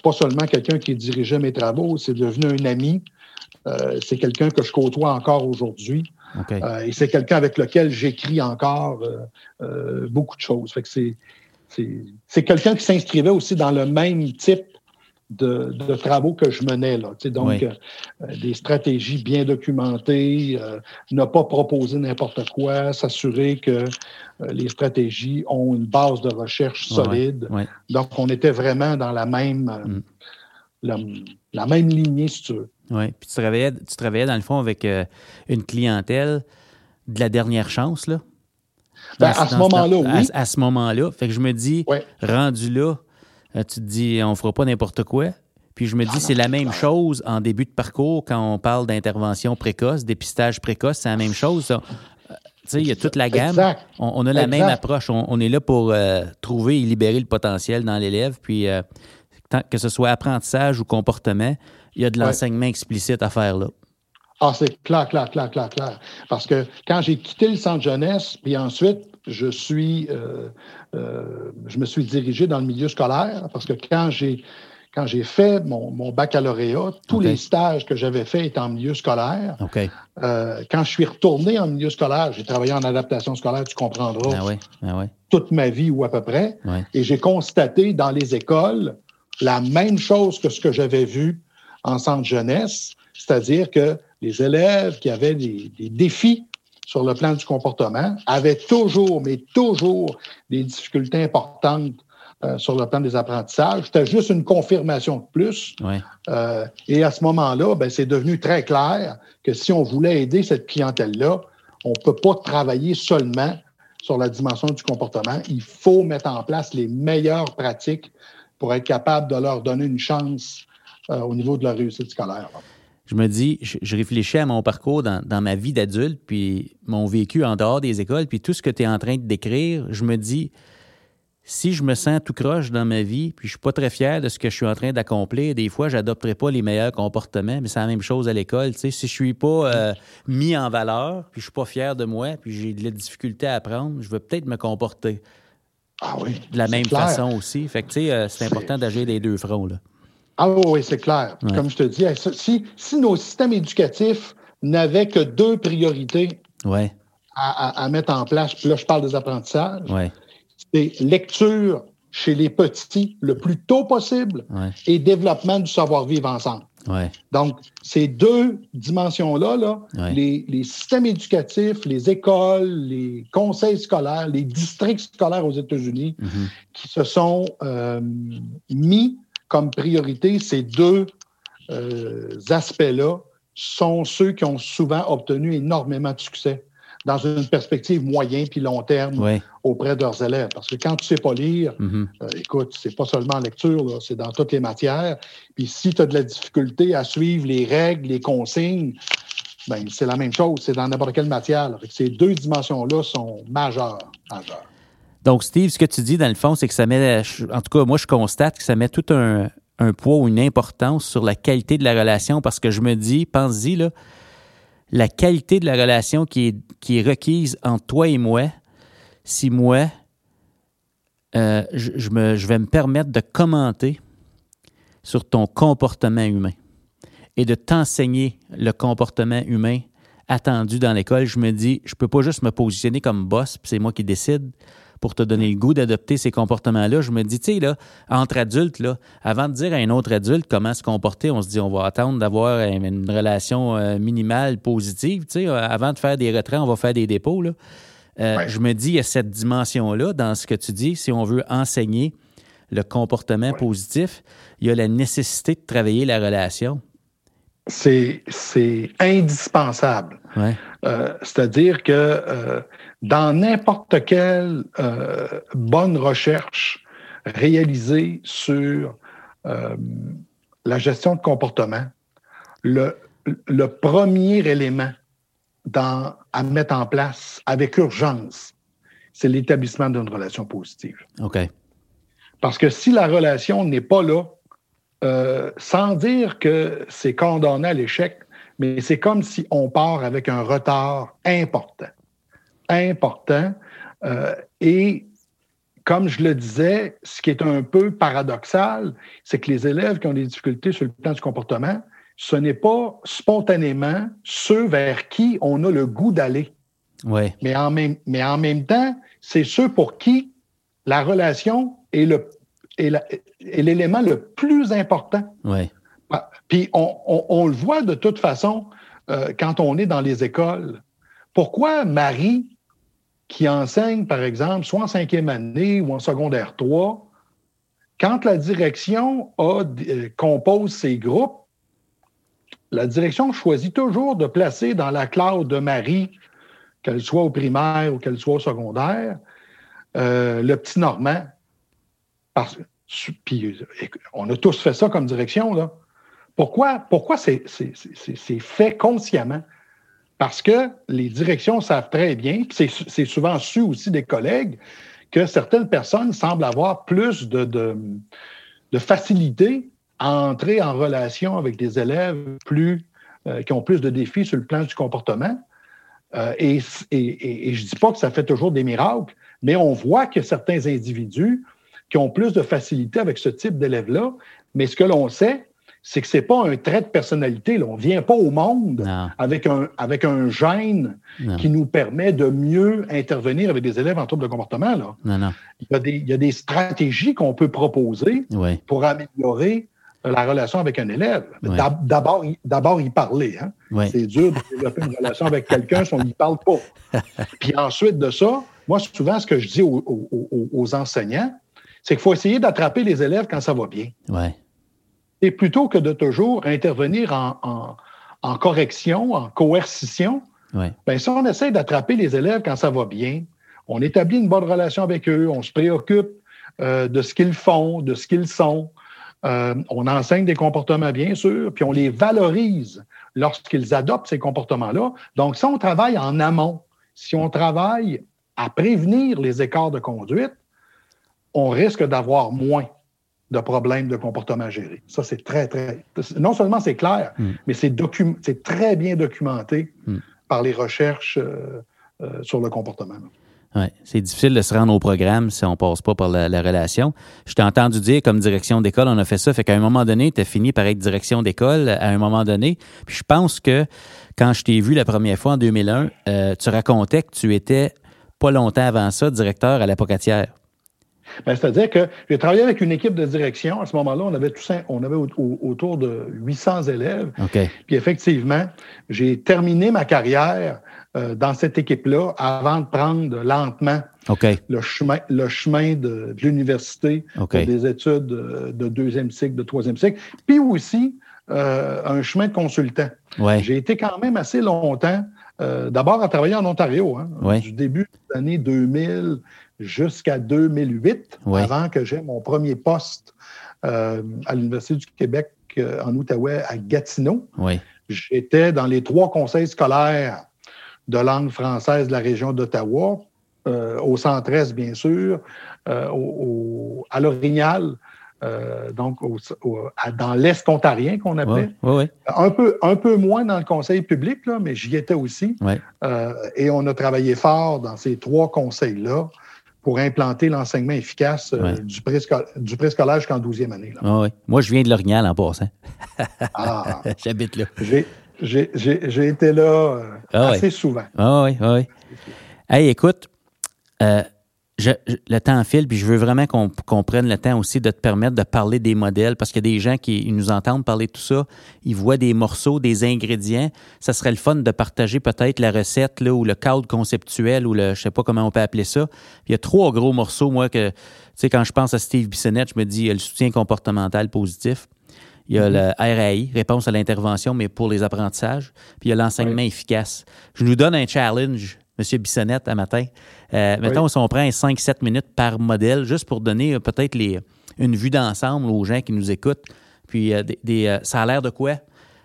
Speaker 2: pas seulement quelqu'un qui dirigeait mes travaux, c'est devenu un ami. c'est quelqu'un que je côtoie encore aujourd'hui. Euh, et c'est quelqu'un avec lequel j'écris encore euh, euh, beaucoup de choses. Fait que c'est, c'est, quelqu'un qui s'inscrivait aussi dans le même type de, travaux que je menais. Là. Donc, des stratégies bien documentées, ne pas proposer n'importe quoi, s'assurer que les stratégies ont une base de recherche solide. Donc, on était vraiment dans la même, mm. la, même lignée, si tu veux.
Speaker 1: Oui, puis tu travaillais, tu travaillais dans le fond avec euh, une clientèle de la dernière chance, là?
Speaker 2: Ben, à ce moment-là, oui.
Speaker 1: À, ce moment-là. Fait que je me dis, rendu là, euh, tu te dis, on fera pas n'importe quoi. Puis je me dis, c'est la même chose en début de parcours quand on parle d'intervention précoce, dépistage précoce, c'est la même chose. Euh, tu sais, il y a toute la gamme. On, a la même approche. On, est là pour trouver et libérer le potentiel dans l'élève. Puis, que ce soit apprentissage ou comportement, il y a de l'enseignement explicite à faire là.
Speaker 2: Ah, c'est clair, clair, clair, clair, clair. Parce que quand j'ai quitté le centre jeunesse, puis ensuite, je suis, euh, euh, je me suis dirigé dans le milieu scolaire, parce que quand j'ai quand j'ai fait mon, baccalauréat, tous les stages que j'avais faits étaient en milieu scolaire. Euh, quand je suis retourné en milieu scolaire, j'ai travaillé en adaptation scolaire, tu comprendras,
Speaker 1: ah ah
Speaker 2: toute ma vie ou à peu près. Et j'ai constaté dans les écoles la même chose que ce que j'avais vu en centre jeunesse, c'est-à-dire que les élèves qui avaient des, défis sur le plan du comportement avaient toujours, mais toujours des difficultés importantes euh, sur le plan des apprentissages. C'était juste une confirmation de plus. Euh, et à ce moment-là, ben, c'est devenu très clair que si on voulait aider cette clientèle-là, on ne peut pas travailler seulement sur la dimension du comportement. Il faut mettre en place les meilleures pratiques pour être capable de leur donner une chance euh, au niveau de la réussite scolaire.
Speaker 1: Je me dis, je, réfléchis à mon parcours dans, ma vie d'adulte, puis mon vécu en dehors des écoles, puis tout ce que tu es en train de décrire, je me dis, si je me sens tout croche dans ma vie, puis je suis pas très fier de ce que je suis en train d'accomplir, des fois, j'adopterai pas les meilleurs comportements, mais c'est la même chose à l'école. Si je suis pas euh, mis en valeur, puis je suis pas fier de moi, puis j'ai de la difficulté à apprendre, je vais peut-être me comporter
Speaker 2: ah oui,
Speaker 1: de la même façon aussi. Fait que, tu sais, euh, c'est important d'agir des deux fronts, là.
Speaker 2: Ah oui, c'est clair. Comme je te dis, si, si nos systèmes éducatifs n'avaient que deux priorités
Speaker 1: ouais.
Speaker 2: à, mettre en place, puis là, je parle des apprentissages, C'est lecture chez les petits le plus tôt possible et développement du savoir-vivre ensemble. Donc, ces deux dimensions-là, là, les, systèmes éducatifs, les écoles, les conseils scolaires, les districts scolaires aux États-Unis, mm-hmm. qui se sont euh, mis comme priorité ces deux euh, aspects-là, sont ceux qui ont souvent obtenu énormément de succès dans une perspective moyen puis long terme auprès de leurs élèves. Parce que quand tu sais pas lire, mm-hmm. euh, écoute, c'est pas seulement en lecture, c'est dans toutes les matières. Puis si tu as de la difficulté à suivre les règles, les consignes, ben, c'est la même chose, c'est dans n'importe quelle matière. Ces deux dimensions-là sont majeures, majeures.
Speaker 1: Donc, Steve, ce que tu dis, dans le fond, c'est que ça met, en tout cas, moi, je constate que ça met tout un, poids ou une importance sur la qualité de la relation parce que je me dis, pense-y, la qualité de la relation qui est, qui est requise entre toi et moi, si moi, euh, je, je vais me permettre de commenter sur ton comportement humain et de t'enseigner le comportement humain attendu dans l'école, je me dis, je ne peux pas juste me positionner comme boss, c'est moi qui décide pour te donner le goût d'adopter ces comportements-là. Je me dis, tu sais, là, entre adultes, là, avant de dire à un autre adulte comment se comporter, on se dit, on va attendre d'avoir une relation euh, minimale positive. Tu sais, euh, avant de faire des retraits, on va faire des dépôts. Là. Euh, je me dis, il y a cette dimension-là dans ce que tu dis. Si on veut enseigner le comportement positif, il y a la nécessité de travailler la relation.
Speaker 2: C'est indispensable. C'est-à-dire que dans n'importe quelle euh, bonne recherche réalisée sur euh, la gestion de comportement, le, premier élément à mettre en place avec urgence, c'est l'établissement d'une relation positive.
Speaker 1: OK.
Speaker 2: Parce que si la relation n'est pas là, euh, sans dire que c'est condamné à l'échec, mais c'est comme si on part avec un retard important important. Euh, et comme je le disais, ce qui est un peu paradoxal, c'est que les élèves qui ont des difficultés sur le plan du comportement, ce n'est pas spontanément ceux vers qui on a le goût d'aller.
Speaker 1: Ouais.
Speaker 2: Mais, en même, mais en même temps, c'est ceux pour qui la relation est le l'élément le plus important.
Speaker 1: Ouais.
Speaker 2: Ah, puis on, on, le voit de toute façon euh, quand on est dans les écoles. Pourquoi Marie qui enseigne, par exemple, soit en cinquième année ou en secondaire 3, quand la direction euh, compose ses groupes, la direction choisit toujours de placer dans la classe de Marie, qu'elle soit au primaire ou qu'elle soit au secondaire, euh, le petit Normand. Puis, on a tous fait ça comme direction. Là. Pourquoi, pourquoi c'est fait consciemment? Parce que les directions savent très bien, c'est souvent su aussi des collègues, que certaines personnes semblent avoir plus de, facilité à entrer en relation avec des élèves plus, euh, qui ont plus de défis sur le plan du comportement. Euh, et, je ne dis pas que ça fait toujours des miracles, mais on voit que certains individus qui ont plus de facilité avec ce type d'élèves-là, mais ce que l'on sait, c'est que c'est pas un trait de personnalité. Là. On vient pas au monde avec un, avec un gène qui nous permet de mieux intervenir avec des élèves en trouble de comportement. Là.
Speaker 1: Non, non.
Speaker 2: Il, y a des, il, y a des, stratégies qu'on peut proposer pour améliorer la relation avec un élève. D'abord, D'abord, y parler. Hein? C'est dur de développer une relation avec quelqu'un si on n'y parle pas. Puis ensuite de ça, moi, souvent, ce que je dis aux, aux, aux enseignants, c'est qu'il faut essayer d'attraper les élèves quand ça va bien.
Speaker 1: Ouais.
Speaker 2: Et plutôt que de toujours intervenir en, correction, en coercition, ben, si on essaie d'attraper les élèves quand ça va bien, on établit une bonne relation avec eux, on se préoccupe euh, de ce qu'ils font, de ce qu'ils sont, euh, on enseigne des comportements, bien sûr, puis on les valorise lorsqu'ils adoptent ces comportements-là. Donc, si on travaille en amont, si on travaille à prévenir les écarts de conduite, on risque d'avoir moins de problèmes de comportement gérés. Ça, c'est très, très. Non seulement c'est clair, mm. mais c'est très bien documenté mm. par les recherches euh, euh, sur le comportement.
Speaker 1: Oui, c'est difficile de se rendre au programme si on ne passe pas par la, relation. Je t'ai entendu dire, comme direction d'école, on a fait ça, fait qu'à un moment donné, tu as fini par être direction d'école à un moment donné. Puis je pense que quand je t'ai vu la première fois en 2001, euh, tu racontais que tu étais pas longtemps avant ça directeur à la Pocatière.
Speaker 2: Ben, C'est-à-dire que j'ai travaillé avec une équipe de direction. À ce moment-là, on avait, tout, on avait autour de 800 élèves. Puis effectivement, j'ai terminé ma carrière euh, dans cette équipe-là avant de prendre lentement le chemin, le chemin de, l'université des études de deuxième cycle, de troisième cycle, puis aussi euh, un chemin de consultant. J'ai été quand même assez longtemps, euh, d'abord à travailler en Ontario, hein, du début des années 2000 jusqu'à 2008, avant que j'aie mon premier poste à l'Université du Québec en Outaouais à Gatineau. J'étais dans les trois conseils scolaires de langue française de la région d'Ottawa, euh, au centre-est, bien sûr, euh, au, à l'Orignal, euh, donc dans l'Est ontarien qu'on appelait. Un, peu, un peu moins dans le conseil public, là, mais j'y étais aussi. et on a travaillé fort dans ces trois conseils-là pour implanter l'enseignement efficace du, préscolaire jusqu'en 12e année.
Speaker 1: Moi, je viens de l'Orignal en passant. ah, J'habite là.
Speaker 2: J'ai été là euh, ah assez souvent.
Speaker 1: Ah oui, oui. Hey, écoute, euh, le temps file, puis je veux vraiment qu'on prenne le temps aussi de te permettre de parler des modèles, parce qu'il y a des gens qui nous entendent parler de tout ça, ils voient des morceaux, des ingrédients. Ça serait le fun de partager peut-être la recette là, ou le cadre conceptuel, ou le, je sais pas comment on peut appeler ça. Il y a trois gros morceaux, moi, que, tu sais, quand je pense à Steve Bissonnette, je me dis, le soutien comportemental positif. Il y a le RAI, réponse à l'intervention, mais pour les apprentissages. Puis il y a l'enseignement efficace. Je nous donne un challenge, M. Bissonnette, à matin. Euh, mettons, si on prend 5-7 minutes par modèle, juste pour donner euh, peut-être une vue d'ensemble aux gens qui nous écoutent. Puis euh, des, ça a l'air de quoi?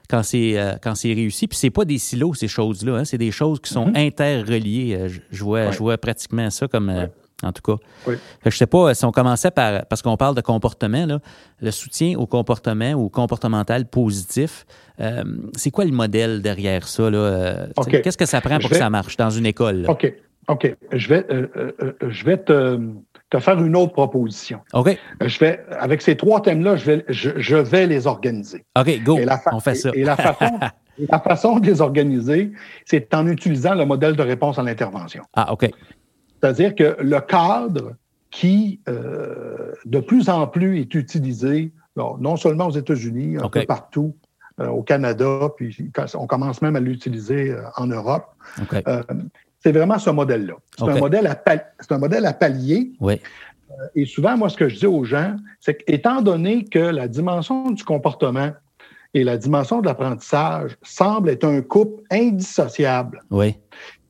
Speaker 1: quand c'est quand c'est réussi? Puis c'est pas des silos ces choses-là, hein. c'est des choses qui sont mm-hmm. interreliées. Je, vois je vois pratiquement ça comme en tout cas. Oui. je sais pas si on commençait par, parce qu'on parle de comportement, là, le soutien au comportement ou comportemental positif, euh, c'est quoi le modèle derrière ça? Euh, qu'est-ce que ça prend pour que ça marche dans une école?
Speaker 2: OK. OK. Je vais, euh, je vais te, te, faire une autre proposition.
Speaker 1: OK.
Speaker 2: Je vais, avec ces trois thèmes-là, je vais, je, vais les organiser.
Speaker 1: OK, go. on fait ça.
Speaker 2: Et, la façon. la façon de les organiser, c'est en utilisant le modèle de réponse à l'intervention.
Speaker 1: Ah, OK.
Speaker 2: C'est-à-dire que le cadre qui, euh, de plus en plus, est utilisé, non seulement aux États-Unis, un peu partout, euh, au Canada, puis on commence même à l'utiliser euh, en Europe. c'est vraiment ce modèle-là. C'est un, modèle à un modèle à palier.
Speaker 1: Oui.
Speaker 2: et souvent, moi, ce que je dis aux gens, c'est qu'étant donné que la dimension du comportement et la dimension de l'apprentissage semblent être un couple indissociable.
Speaker 1: Oui.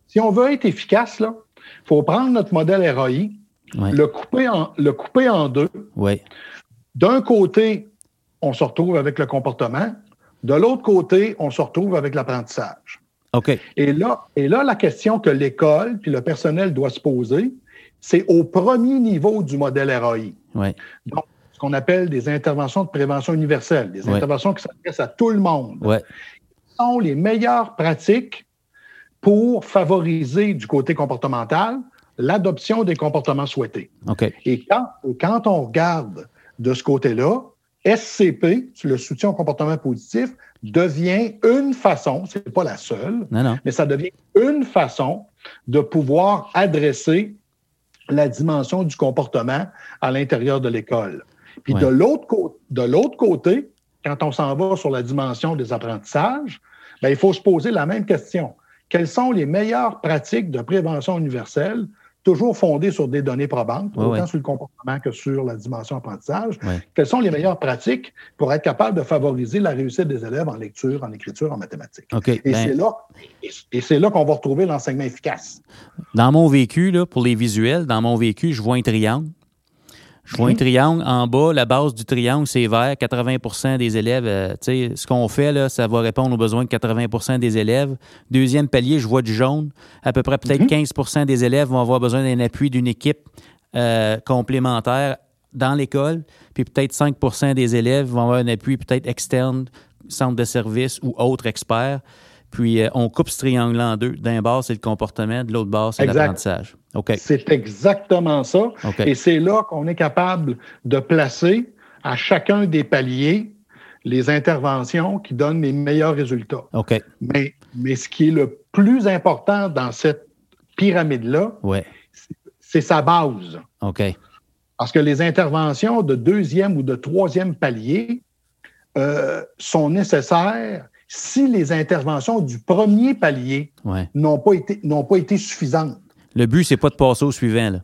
Speaker 2: Si on veut être efficace, là, faut prendre notre modèle ROI, le, couper en, le couper en deux. D'un côté, on se retrouve avec le comportement. De l'autre côté, on se retrouve avec l'apprentissage.
Speaker 1: OK.
Speaker 2: Et là, et là, la question que l'école puis le personnel doit se poser, c'est au premier niveau du modèle ROI. Donc, ce qu'on appelle des interventions de prévention universelle, des interventions qui s'adressent à tout le monde.
Speaker 1: Ouais.
Speaker 2: sont les meilleures pratiques pour favoriser du côté comportemental l'adoption des comportements souhaités. Et quand, quand on regarde de ce côté-là, SCP, le soutien au comportement positif, devient une façon, ce n'est pas la seule, mais ça devient une façon de pouvoir adresser la dimension du comportement à l'intérieur de l'école. Puis de l'autre côté, quand on s'en va sur la dimension des apprentissages, bien, il faut se poser la même question quelles sont les meilleures pratiques de prévention universelle, toujours fondées sur des données probantes, autant sur le comportement que sur la dimension apprentissage? Quelles sont les meilleures pratiques pour être capable de favoriser la réussite des élèves en lecture, en écriture, en mathématiques? et ben c'est là, et c'est là qu'on va retrouver l'enseignement efficace.
Speaker 1: Dans mon vécu, là, pour les visuels, dans mon vécu, je vois un triangle. Je vois un triangle en bas, la base du triangle, c'est vert. 80% des élèves, euh, tu sais, ce qu'on fait, là, ça va répondre aux besoins de 80% des élèves. Deuxième palier, je vois du jaune. À peu près peut-être 15 mhm. des élèves vont avoir besoin d'un appui d'une équipe euh, complémentaire dans l'école. Puis peut-être 5% des élèves vont avoir un appui peut-être externe, centre de service ou autre expert. Puis euh, on coupe ce triangle en deux. D'un bord, c'est le comportement, de l'autre bord, c'est l'apprentissage.
Speaker 2: C'est exactement ça. Et c'est là qu'on est capable de placer à chacun des paliers les interventions qui donnent les meilleurs résultats. Mais, mais ce qui est le plus important dans cette pyramide-là, c'est sa base.
Speaker 1: OK.
Speaker 2: Parce que les interventions de deuxième ou de troisième palier euh, sont nécessaires si les interventions du premier palier n'ont pas, été, pas été suffisantes.
Speaker 1: Le but, c'est pas de passer au suivant. Là.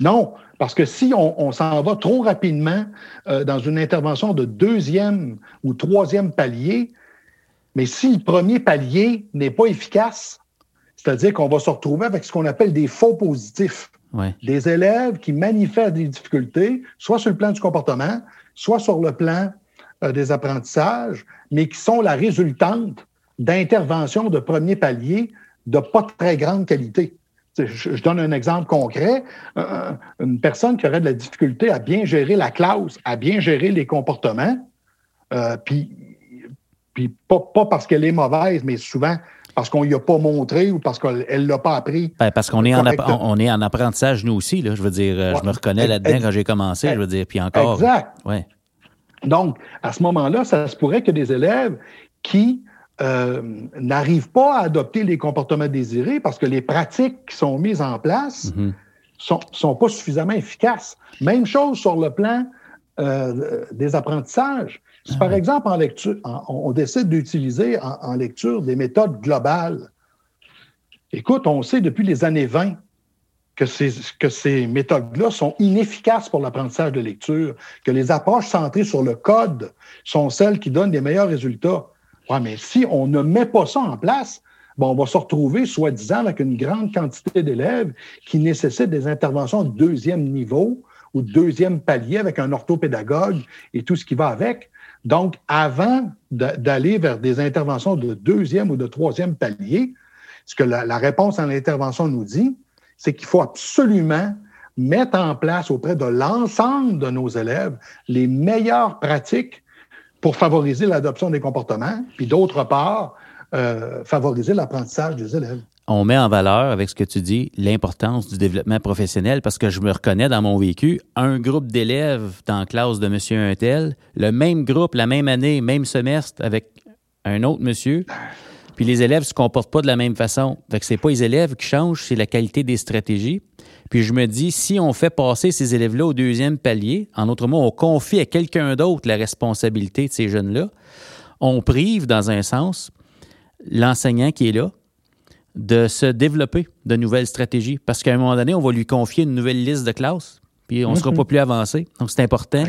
Speaker 2: Non, parce que si on, s'en va trop rapidement euh, dans une intervention de deuxième ou troisième palier, mais si le premier palier n'est pas efficace, c'est-à-dire qu'on va se retrouver avec ce qu'on appelle des faux positifs. Des élèves qui manifestent des difficultés, soit sur le plan du comportement, soit sur le plan euh, des apprentissages, mais qui sont la résultante d'interventions de premier palier de pas très grande qualité. Je, donne un exemple concret. une personne qui aurait de la difficulté à bien gérer la classe, à bien gérer les comportements, euh, puis, puis pas, parce qu'elle est mauvaise, mais souvent parce qu'on ne lui a pas montré ou parce qu'elle ne l'a pas appris.
Speaker 1: Ben, parce qu'on est, en on est en apprentissage, nous aussi. Là, je veux dire, euh, je me reconnais là-dedans quand j'ai commencé, je veux dire, puis encore.
Speaker 2: Exact. Ouais. Donc, à ce moment-là, ça se pourrait que des élèves qui euh, n'arrivent pas à adopter les comportements désirés parce que les pratiques qui sont mises en place ne mhm. sont, pas suffisamment efficaces. Même chose sur le plan euh, des apprentissages. Si, par ah exemple, en lecture, on décide d'utiliser en, lecture des méthodes globales, écoute, on sait depuis les années 20 que ces, que ces méthodes-là sont inefficaces pour l'apprentissage de lecture, que les approches centrées sur le code sont celles qui donnent les meilleurs résultats. Ouais, mais si on ne met pas ça en place, bon, on va se retrouver, soi-disant, avec une grande quantité d'élèves qui nécessitent des interventions de deuxième niveau ou de deuxième palier avec un orthopédagogue et tout ce qui va avec. Donc, avant d'aller vers des interventions de deuxième ou de troisième palier, ce que la, la réponse à l'intervention nous dit, c'est qu'il faut absolument mettre en place auprès de l'ensemble de nos élèves les meilleures pratiques pour favoriser l'adoption des comportements, puis d'autre part, euh, favoriser l'apprentissage des élèves.
Speaker 1: On met en valeur, avec ce que tu dis, l'importance du développement professionnel parce que je me reconnais dans mon vécu, un groupe d'élèves dans la classe de monsieur Untel, le même groupe, la même année, même semestre avec un autre monsieur, puis les élèves ne se comportent pas de la même façon. Fait que c'est pas les élèves qui changent, c'est la qualité des stratégies. Puis je me dis, si on fait passer ces élèves-là au deuxième palier, en autre mot, on confie à quelqu'un d'autre la responsabilité de ces jeunes-là, on prive, dans un sens, l'enseignant qui est là de se développer de nouvelles stratégies. Parce qu'à un moment donné, on va lui confier une nouvelle liste de classes, puis on ne sera pas plus avancé. Donc, c'est important,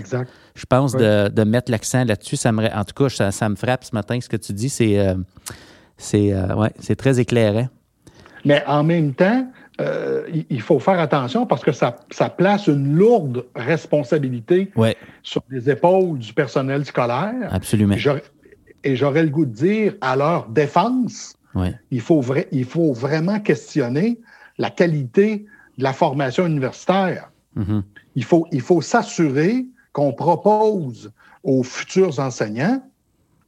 Speaker 1: je pense, de, mettre l'accent là-dessus. Ça me, en tout cas, ça, me frappe ce matin, ce que tu dis. C'est euh, c'est euh, ouais, très éclairant.
Speaker 2: Mais en même temps, euh, il faut faire attention parce que ça, place une lourde responsabilité sur les épaules du personnel scolaire.
Speaker 1: Absolument.
Speaker 2: Et j'aurais le goût de dire, à leur défense, il, faut il faut vraiment questionner la qualité de la formation universitaire. Mm-hmm. Il faut, il faut s'assurer qu'on propose aux futurs enseignants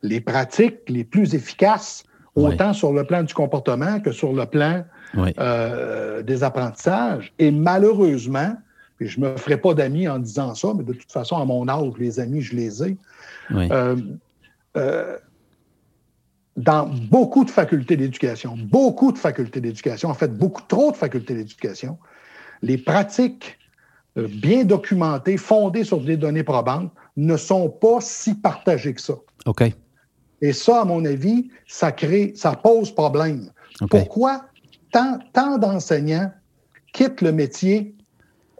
Speaker 2: les pratiques les plus efficaces, autant sur le plan du comportement que sur le plan euh, des apprentissages. Et malheureusement, et je ne me ferai pas d'amis en disant ça, mais de toute façon, à mon âge, les amis, je les ai. Euh, euh, dans beaucoup de facultés d'éducation, beaucoup de facultés d'éducation, en fait, beaucoup trop de facultés d'éducation, les pratiques bien documentées, fondées sur des données probantes, ne sont pas si partagées que ça.
Speaker 1: OK.
Speaker 2: Et ça, à mon avis, ça crée, ça pose problème. Pourquoi tant, d'enseignants quittent le métier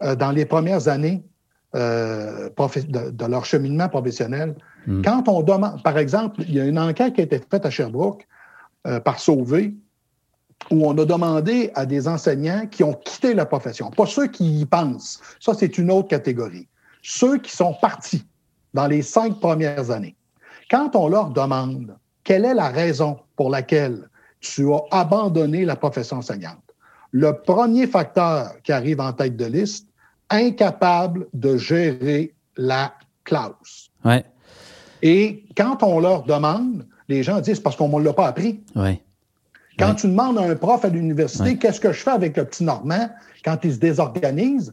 Speaker 2: euh, dans les premières années euh, de, leur cheminement professionnel? Hmm. Quand on demande, par exemple, il y a une enquête qui a été faite à Sherbrooke euh, par Sauvé, où on a demandé à des enseignants qui ont quitté la profession, pas ceux qui y pensent, ça c'est une autre catégorie, ceux qui sont partis dans les cinq premières années. Quand on leur demande quelle est la raison pour laquelle tu as abandonné la profession enseignante? Le premier facteur qui arrive en tête de liste, incapable de gérer la classe.
Speaker 1: Ouais.
Speaker 2: Et quand on leur demande, les gens disent parce qu'on ne l'a pas appris.
Speaker 1: Ouais.
Speaker 2: Quand tu demandes à un prof à l'université qu'est-ce que je fais avec le petit Normand? Quand il se désorganise,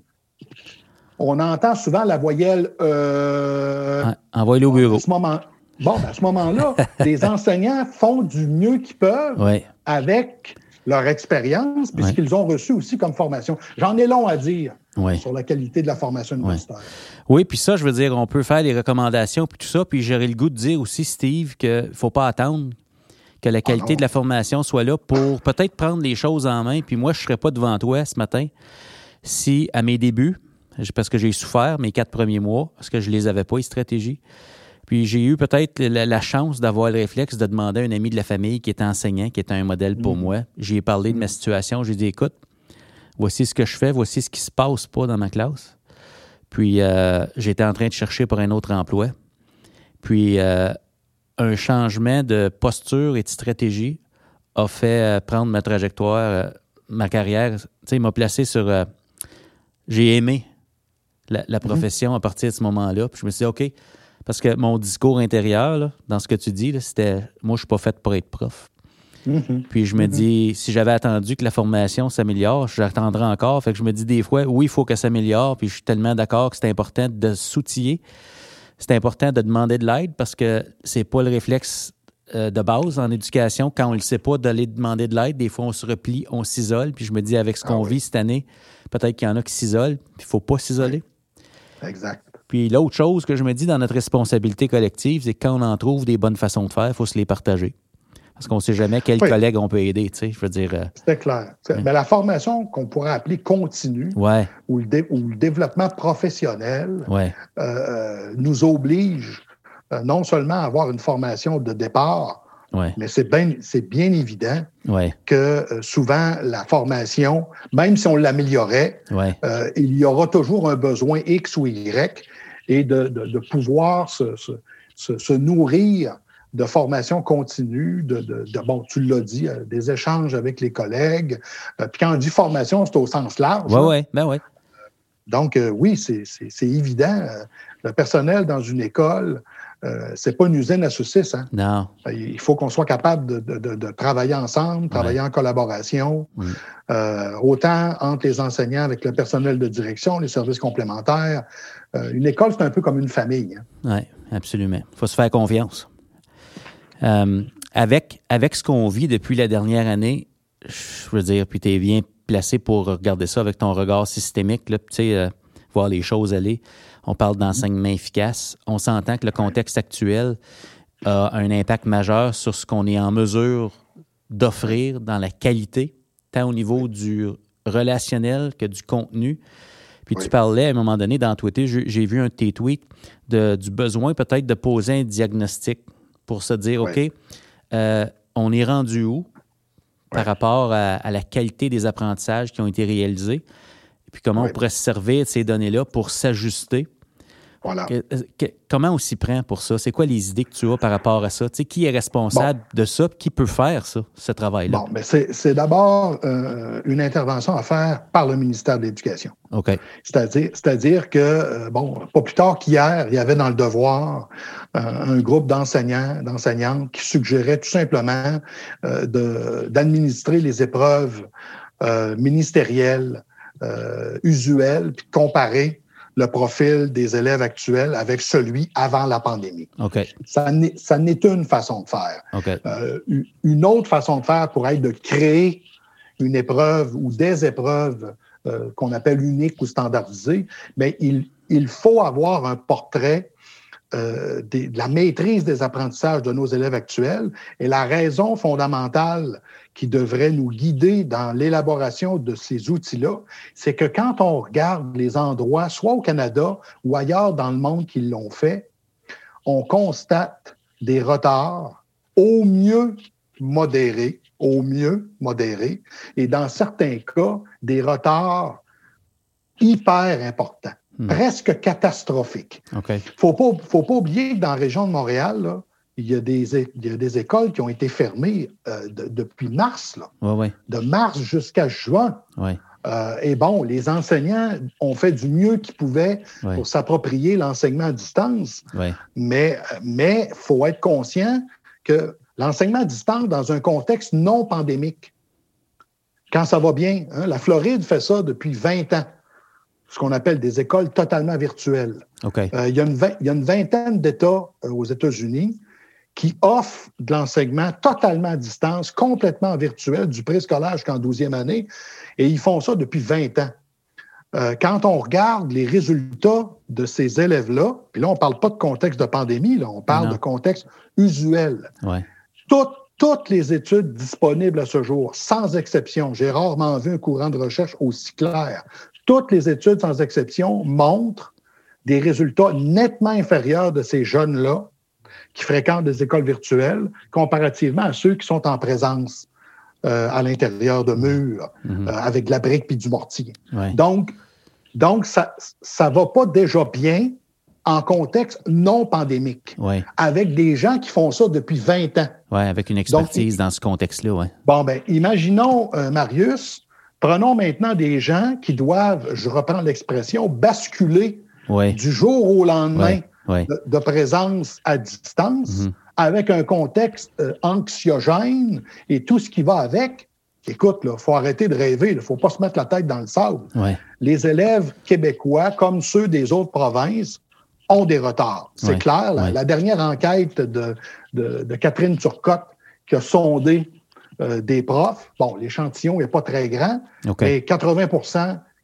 Speaker 2: on entend souvent la voyelle. Euh,
Speaker 1: Envoie-le au bureau.
Speaker 2: ce moment, Bon, ben, à ce moment-là, les enseignants font du mieux qu'ils peuvent avec leur expérience, puisqu'ils ont reçu aussi comme formation. J'en ai long à dire. sur la qualité de la formation universitaire.
Speaker 1: Oui, puis ça, je veux dire, on peut faire les recommandations puis tout ça, puis j'aurais le goût de dire aussi, Steve, qu'il ne faut pas attendre que la qualité ah de la formation soit là pour peut-être prendre les choses en main. Puis moi, je ne serais pas devant toi ce matin si, à mes débuts, parce que j'ai souffert mes quatre premiers mois, parce que je ne les avais pas, les stratégies, puis j'ai eu peut-être la, chance d'avoir le réflexe de demander à un ami de la famille qui était enseignant, qui était un modèle pour mm. moi. J'ai parlé de ma mm. situation. J'ai dit, écoute, voici ce que je fais, voici ce qui se passe pas dans ma classe. Puis euh, j'étais en train de chercher pour un autre emploi. Puis euh, un changement de posture et de stratégie a fait euh, prendre ma trajectoire, ma carrière. Tu sais, il m'a placé sur. j'ai aimé la, mm-hmm. profession à partir de ce moment-là. Puis je me suis dit, OK, parce que mon discours intérieur, dans ce que tu dis, c'était moi, je suis pas fait pour être prof. Mm-hmm. Puis je me mm-hmm. dis, si j'avais attendu que la formation s'améliore, j'attendrais encore. Fait que je me dis des fois, oui, il faut que ça s'améliore. Puis je suis tellement d'accord que c'est important de s'outiller. C'est important de demander de l'aide parce que c'est pas le réflexe euh, de base en éducation. Quand on ne sait pas d'aller demander de l'aide, des fois on se replie, on s'isole. Puis je me dis, avec ce ah qu'on vit cette année, peut-être qu'il y en a qui s'isolent. Puis il faut pas s'isoler.
Speaker 2: Exact.
Speaker 1: Puis l'autre chose que je me dis dans notre responsabilité collective, c'est que quand on en trouve des bonnes façons de faire, il faut se les partager. Parce qu'on ne sait jamais quel collègue on peut aider, tu sais, je veux dire. Euh,
Speaker 2: c'est clair. Mais la formation qu'on pourrait appeler continue ou, le développement professionnel euh, euh, nous oblige non seulement à avoir une formation de départ, mais c'est bien, bien évident que souvent la formation, même si on l'améliorait, il y aura toujours un besoin X ou Y et de, pouvoir se, nourrir de formation continue, de, bon, tu l'as dit, euh, des échanges avec les collègues. Euh, puis quand on dit formation, c'est au sens large.
Speaker 1: Oui, oui, ben oui.
Speaker 2: Donc, euh, oui, c'est évident. Le personnel dans une école, euh, c'est pas une usine à saucisses. Hein?
Speaker 1: Non.
Speaker 2: Il faut qu'on soit capable de, travailler ensemble, travailler en collaboration, euh, autant entre les enseignants avec le personnel de direction, les services complémentaires. Euh, une école, c'est un peu comme une famille. Hein.
Speaker 1: Oui, absolument. Il faut se faire confiance. avec, avec ce qu'on vit depuis la dernière année, je veux dire, puis tu es bien placé pour regarder ça avec ton regard systémique, tu sais, voir les choses aller. On parle d'enseignement efficace. On s'entend que le contexte actuel a un impact majeur sur ce qu'on est en mesure d'offrir dans la qualité, tant au niveau du relationnel que du contenu. Puis tu parlais à un moment donné dans Twitter, j'ai vu un de tes tweets du besoin peut-être de poser un diagnostic pour se dire, OK, euh, on est rendu où par rapport à, la qualité des apprentissages qui ont été réalisés? Puis comment on pourrait se servir de ces données-là pour s'ajuster?
Speaker 2: Voilà.
Speaker 1: comment on s'y prend pour ça? C'est quoi les idées que tu as par rapport à ça? Tu sais, qui est responsable de ça? Qui peut faire ça, ce travail-là?
Speaker 2: Bon, mais c'est d'abord euh, une intervention à faire par le ministère de l'Éducation.
Speaker 1: OK.
Speaker 2: C'est-à-dire que, euh, bon, pas plus tard qu'hier, il y avait dans le devoir euh, un groupe d'enseignants, d'enseignantes qui suggérait tout simplement d'administrer les épreuves ministérielles euh, usuel, puis comparer le profil des élèves actuels avec celui avant la pandémie.
Speaker 1: Okay.
Speaker 2: Ça n'est une façon de faire. Euh, une autre façon de faire pourrait être de créer une épreuve ou des épreuves euh, qu'on appelle uniques ou standardisées, mais il, il faut avoir un portrait euh, de la maîtrise des apprentissages de nos élèves actuels. Et la raison fondamentale qui devrait nous guider dans l'élaboration de ces outils-là, c'est que quand on regarde les endroits, soit au Canada ou ailleurs dans le monde qui l'ont fait, on constate des retards au mieux modérés, au mieux modérés, et dans certains cas, des retards hyper importants. Hmm. presque catastrophique. Il ne faut pas, faut pas oublier que dans la région de Montréal, il, y a des, des écoles qui ont été fermées euh, depuis mars, de mars jusqu'à juin. Euh, et bon, les enseignants ont fait du mieux qu'ils pouvaient pour s'approprier l'enseignement à distance. Mais il faut être conscient que l'enseignement à distance dans un contexte non pandémique, quand ça va bien, hein, la Floride fait ça depuis 20 ans ce qu'on appelle des écoles totalement virtuelles.
Speaker 1: Euh,
Speaker 2: il, y a une vingtaine d'États euh, aux États-Unis qui offrent de l'enseignement totalement à distance, complètement virtuel, du préscolaire jusqu'en 12e année, et ils font ça depuis 20 ans. euh, quand on regarde les résultats de ces élèves-là, puis là, on ne parle pas de contexte de pandémie, là, on parle de contexte usuel. toutes les études disponibles à ce jour, sans exception, j'ai rarement vu un courant de recherche aussi clair. Toutes les études, sans exception, montrent des résultats nettement inférieurs de ces jeunes-là qui fréquentent des écoles virtuelles comparativement à ceux qui sont en présence euh, à l'intérieur de murs mhm. euh, avec de la brique puis du mortier. Donc, donc ça ne va pas déjà bien en contexte non pandémique, avec des gens qui font ça depuis 20 ans.
Speaker 1: Oui, avec une expertise dans ce contexte-là. Ouais.
Speaker 2: Bon, ben, imaginons, euh, Marius, prenons maintenant des gens qui doivent, je reprends l'expression, basculer du jour au lendemain de, présence à distance, mhm. avec un contexte euh, anxiogène et tout ce qui va avec. Écoute, il faut arrêter de rêver, il ne faut pas se mettre la tête dans le sable. Les élèves québécois, comme ceux des autres provinces, ont des retards. C'est clair. La, dernière enquête de, de, Catherine Turcotte qui a sondé euh, des profs, bon, l'échantillon n'est pas très grand, mais 80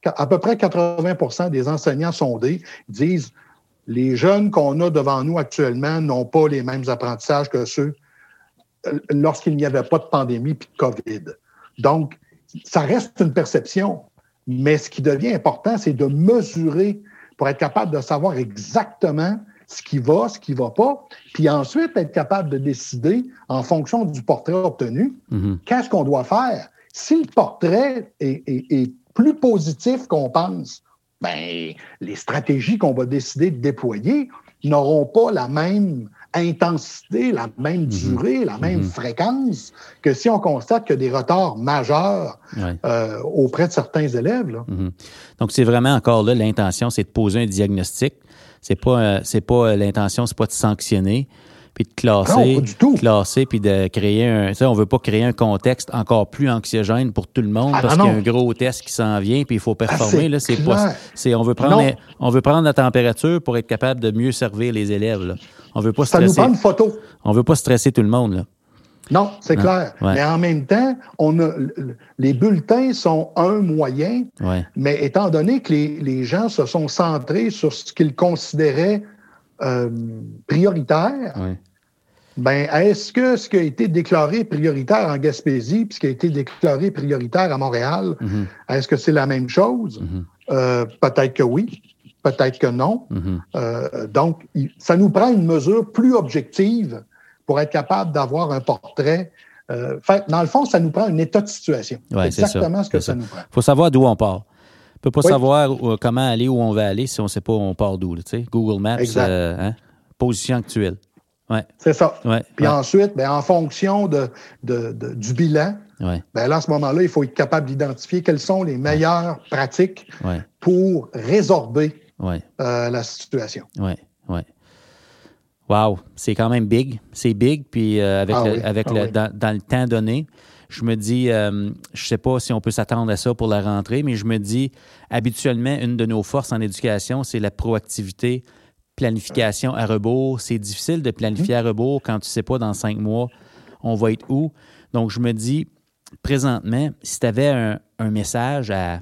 Speaker 2: à peu près 80% des enseignants sondés disent les jeunes qu'on a devant nous actuellement n'ont pas les mêmes apprentissages que ceux euh, lorsqu'il n'y avait pas de pandémie puis de COVID. Donc, ça reste une perception, mais ce qui devient important, c'est de mesurer pour être capable de savoir exactement ce qui va, ce qui ne va pas, puis ensuite être capable de décider en fonction du portrait obtenu, mm-hmm. qu'est-ce qu'on doit faire. Si le portrait est plus positif qu'on pense, ben, les stratégies qu'on va décider de déployer n'auront pas la même intensité, la même mhm. durée, la même mhm. fréquence que si on constate que des retards majeurs euh, auprès de certains élèves. Mhm.
Speaker 1: Donc, c'est vraiment encore là, l'intention, c'est de poser un diagnostic. C'est pas, euh, c'est pas euh, l'intention, c'est pas de sanctionner puis de classer, classer, puis de créer un. On veut pas créer un contexte encore plus anxiogène pour tout le monde ah, parce qu'il y a un gros test qui s'en vient, puis il faut performer. là, c'est pas. C'est, on veut prendre, on veut prendre la température pour être capable de mieux servir les élèves. Là. On veut pas stresser.
Speaker 2: Ça nous prend une photo.
Speaker 1: On veut pas stresser tout le monde là.
Speaker 2: Non, c'est clair. Mais en même temps, on a, les bulletins sont un moyen, mais étant donné que les, les, gens se sont centrés sur ce qu'ils considéraient euh, prioritaire, ben, est-ce que ce qui a été déclaré prioritaire en Gaspésie puis ce qui a été déclaré prioritaire à Montréal, mhm. est-ce que c'est la même chose? Mhm. Euh, peut-être que oui, peut-être que non. Mhm. Euh, donc, ça nous prend une mesure plus objective pour être capable d'avoir un portrait. dans le fond, ça nous prend un état de situation. c'est exactement ce que ça, nous prend.
Speaker 1: Il faut savoir d'où on part. On ne peut pas savoir comment aller, où on va aller si on ne sait pas où on part d'où. Google Maps, hein? position actuelle. Ouais.
Speaker 2: C'est ça. Puis ensuite, ben, en fonction de, du bilan, ben, là, à ce moment-là, il faut être capable d'identifier quelles sont les meilleures pratiques pour résorber euh, la situation.
Speaker 1: Oui. Wow, c'est quand même big. C'est big, puis euh, avec, ah avec ah dans, le temps donné, je me dis, euh, je sais pas si on peut s'attendre à ça pour la rentrée, mais je me dis, habituellement, une de nos forces en éducation, c'est la proactivité, planification à rebours. C'est difficile de planifier à rebours quand tu ne sais pas dans cinq mois on va être où. Donc, je me dis, présentement, si tu avais un, message à,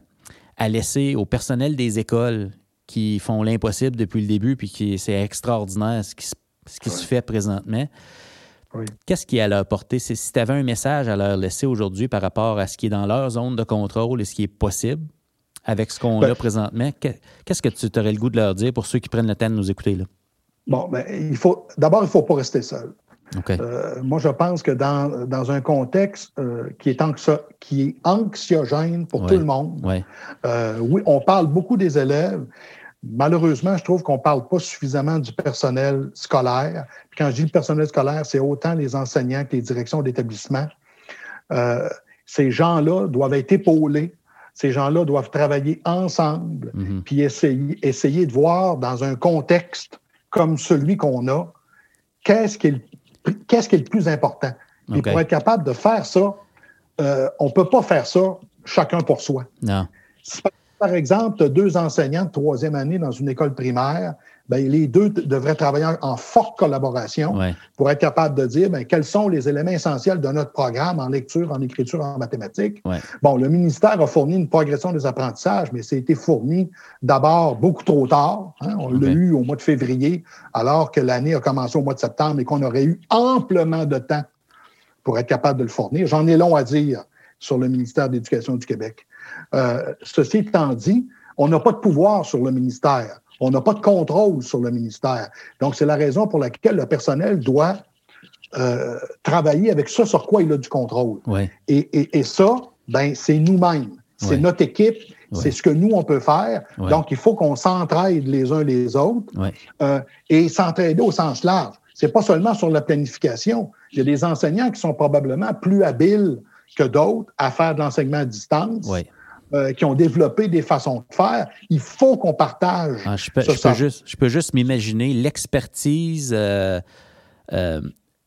Speaker 1: laisser au personnel des écoles qui font l'impossible depuis le début, puis qui c'est extraordinaire ce qui, ce qui se fait présentement, Qu'est-ce qui est à leur portée? si tu avais un message à leur laisser aujourd'hui par rapport à ce qui est dans leur zone de contrôle et ce qui est possible, avec ce qu'on ben, a présentement. Qu'est-ce que tu aurais le goût de leur dire pour ceux qui prennent le temps de nous écouter? Là?
Speaker 2: Bon, ben, il faut d'abord, il ne faut pas rester seul. Euh, moi, je pense que dans, dans un contexte euh, qui, est qui est anxiogène pour tout le monde, euh, oui, on parle beaucoup des élèves. Malheureusement, je trouve qu'on ne parle pas suffisamment du personnel scolaire. quand je dis le personnel scolaire, c'est autant les enseignants que les directions d'établissement. ces gens-là doivent être épaulés ces gens-là doivent travailler ensemble, mhm. puis essayer, essayer de voir dans un contexte comme celui qu'on a, qu'est-ce qui, est le plus important. Et pour être capable de faire ça, euh, on ne peut pas faire ça chacun pour soi.
Speaker 1: Non.
Speaker 2: Par exemple, tu as deux enseignants de troisième année dans une école primaire, ben, les deux devraient travailler en, forte collaboration pour être capables de dire ben, quels sont les éléments essentiels de notre programme en lecture, en écriture, en mathématiques. Bon, le ministère a fourni une progression des apprentissages, mais ça a été fourni d'abord beaucoup trop tard. Hein. On l'a eu au mois de février, alors que l'année a commencé au mois de septembre et qu'on aurait eu amplement de temps pour être capable de le fournir. J'en ai long à dire sur le ministère de l'Éducation du Québec. Euh, ceci étant dit, on n'a pas de pouvoir sur le ministère. On n'a pas de contrôle sur le ministère. Donc, c'est la raison pour laquelle le personnel doit euh, travailler avec ça sur quoi il a du contrôle. Et, ça, ben, c'est nous-mêmes. C'est notre équipe. C'est ce que nous, on peut faire. Donc, il faut qu'on s'entraide les uns les autres euh, et s'entraider au sens large. C'est pas seulement sur la planification. Il y a des enseignants qui sont probablement plus habiles que d'autres à faire de l'enseignement à distance. Euh, qui ont développé des façons de faire. Il faut qu'on partage.
Speaker 1: Ah, je, peux, juste, je peux juste m'imaginer l'expertise euh, euh,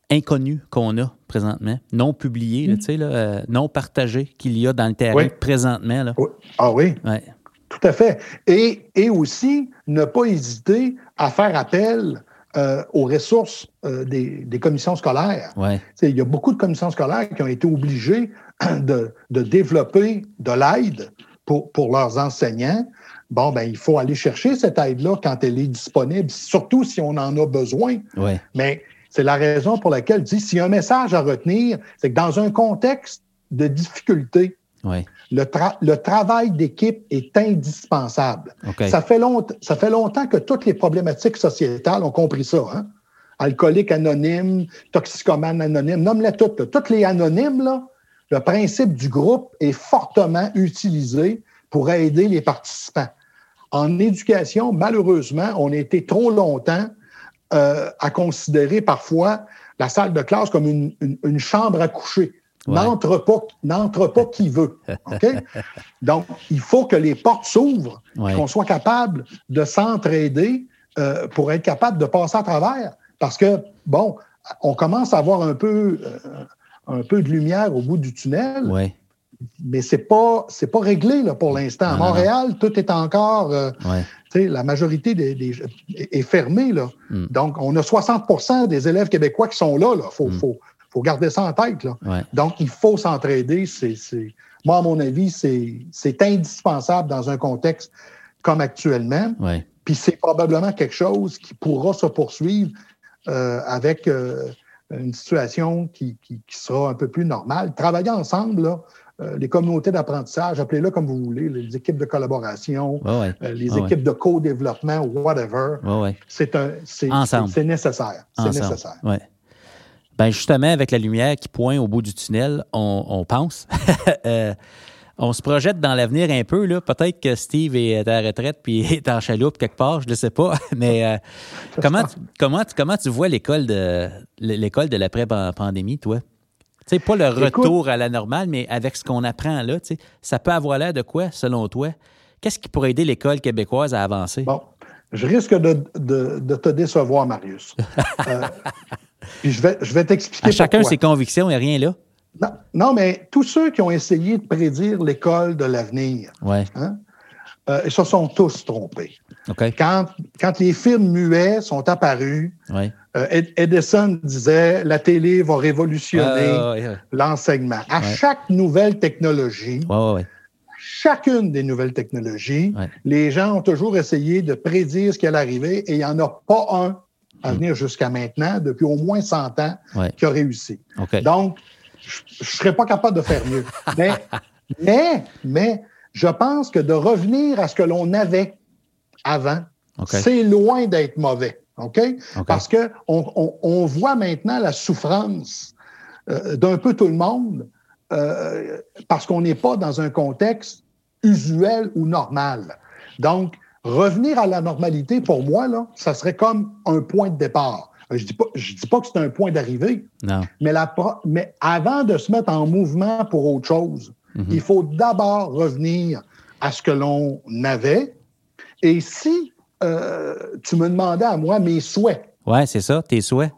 Speaker 1: inconnue qu'on a présentement, non publiée, mm. non partagée qu'il y a dans le terrain présentement. Là.
Speaker 2: Ah oui? Tout à fait. Et, et aussi, ne pas hésiter à faire appel aux ressources des, des, commissions scolaires.
Speaker 1: Ouais.
Speaker 2: Il y a beaucoup de commissions scolaires qui ont été obligées de, de développer de l'aide pour, pour leurs enseignants, bon, ben, il faut aller chercher cette aide-là quand elle est disponible, surtout si on en a besoin. Mais c'est la raison pour laquelle je dis, s'il y a un message à retenir, c'est que dans un contexte de difficulté, le, le, travail d'équipe est indispensable. Ça, fait ça fait longtemps que toutes les problématiques sociétales ont compris ça. Hein? Alcoolique anonyme, toxicomane anonyme, nomme-les toutes. Toutes les anonymes, là, le principe du groupe est fortement utilisé pour aider les participants. En éducation, malheureusement, on a été trop longtemps euh, à considérer parfois la salle de classe comme une, chambre à coucher. N'entre pas, n'entre pas qui veut. Donc, il faut que les portes s'ouvrent, qu'on soit capable de s'entraider euh, pour être capable de passer à travers. Parce que, bon, on commence à avoir un peu euh, un peu de lumière au bout du tunnel. Mais c'est pas c'est pas réglé là, pour l'instant. À Montréal, tout est encore euh, la majorité des, est fermée. Là. Hmm. Donc, on a 60% des élèves québécois qui sont là. Il faut, hmm. faut, faut, garder ça en tête. Là. Donc, il faut s'entraider. C'est, moi, à mon avis, c'est indispensable dans un contexte comme actuellement. Puis c'est probablement quelque chose qui pourra se poursuivre euh, avec euh, une situation qui, sera un peu plus normale. Travailler ensemble, euh, les communautés d'apprentissage, appelez-le comme vous voulez, les équipes de collaboration, euh, les équipes de co-développement, whatever, c'est c'est nécessaire. C'est nécessaire.
Speaker 1: Ben justement, avec la lumière qui pointe au bout du tunnel, on, on pense. Euh, on se projette dans l'avenir un peu. Là. Peut-être que Steve est à la retraite puis est en chaloupe quelque part, je ne sais pas. Mais euh, comment, tu, comment, comment tu vois l'école de l'école de l'après-pandémie, toi? Tu sais, pas le retour à la normale, mais avec ce qu'on apprend là, tu sais, ça peut avoir l'air de quoi, selon toi? Qu'est-ce qui pourrait aider l'école québécoise à avancer?
Speaker 2: Bon, je risque de, te décevoir, Marius. euh, je vais, je vais t'expliquer.
Speaker 1: Chacun ses convictions, il n'y a rien là.
Speaker 2: Non, mais tous ceux qui ont essayé de prédire l'école de l'avenir, hein, euh, ils se sont tous trompés. Quand, quand les films muets sont apparus, euh, Edison disait la télé va révolutionner l'enseignement. À chaque nouvelle technologie, chacune des nouvelles technologies, les gens ont toujours essayé de prédire ce qui allait arriver et il n'y en a pas un à hmm. venir jusqu'à maintenant, depuis au moins 100 ans, qui a réussi. Donc, je ne serais pas capable de faire mieux. Mais, mais, mais, je pense que de revenir à ce que l'on avait avant, c'est loin d'être mauvais. OK? Parce qu'on on, voit maintenant la souffrance euh, d'un peu tout le monde euh, parce qu'on n'est pas dans un contexte usuel ou normal. Donc, revenir à la normalité, pour moi, là, ça serait comme un point de départ. Je dis pas, je dis pas que c'est un point d'arrivée. Mais, mais avant de se mettre en mouvement pour autre chose, mhm. il faut d'abord revenir à ce que l'on avait. Et si euh, tu me demandais à moi mes souhaits.
Speaker 1: Oui, c'est ça, tes souhaits.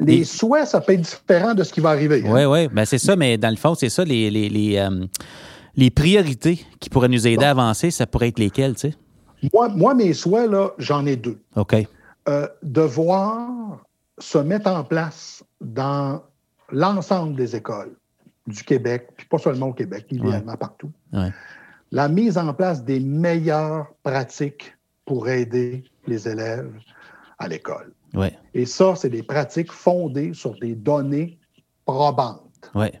Speaker 2: Les, souhaits, ça peut être différent de ce qui va arriver.
Speaker 1: Oui, hein. oui, ben c'est ça, mais dans le fond, c'est ça, les, les, les, euh, Les priorités qui pourraient nous aider à avancer, ça pourrait être lesquelles, tu sais?
Speaker 2: Moi, moi mes souhaits, là, j'en ai deux.
Speaker 1: OK.
Speaker 2: Euh, de voir se mettre en place dans l'ensemble des écoles du Québec, puis pas seulement au Québec, idéalement partout, la mise en place des meilleures pratiques pour aider les élèves à l'école. Et ça, c'est des pratiques fondées sur des données probantes.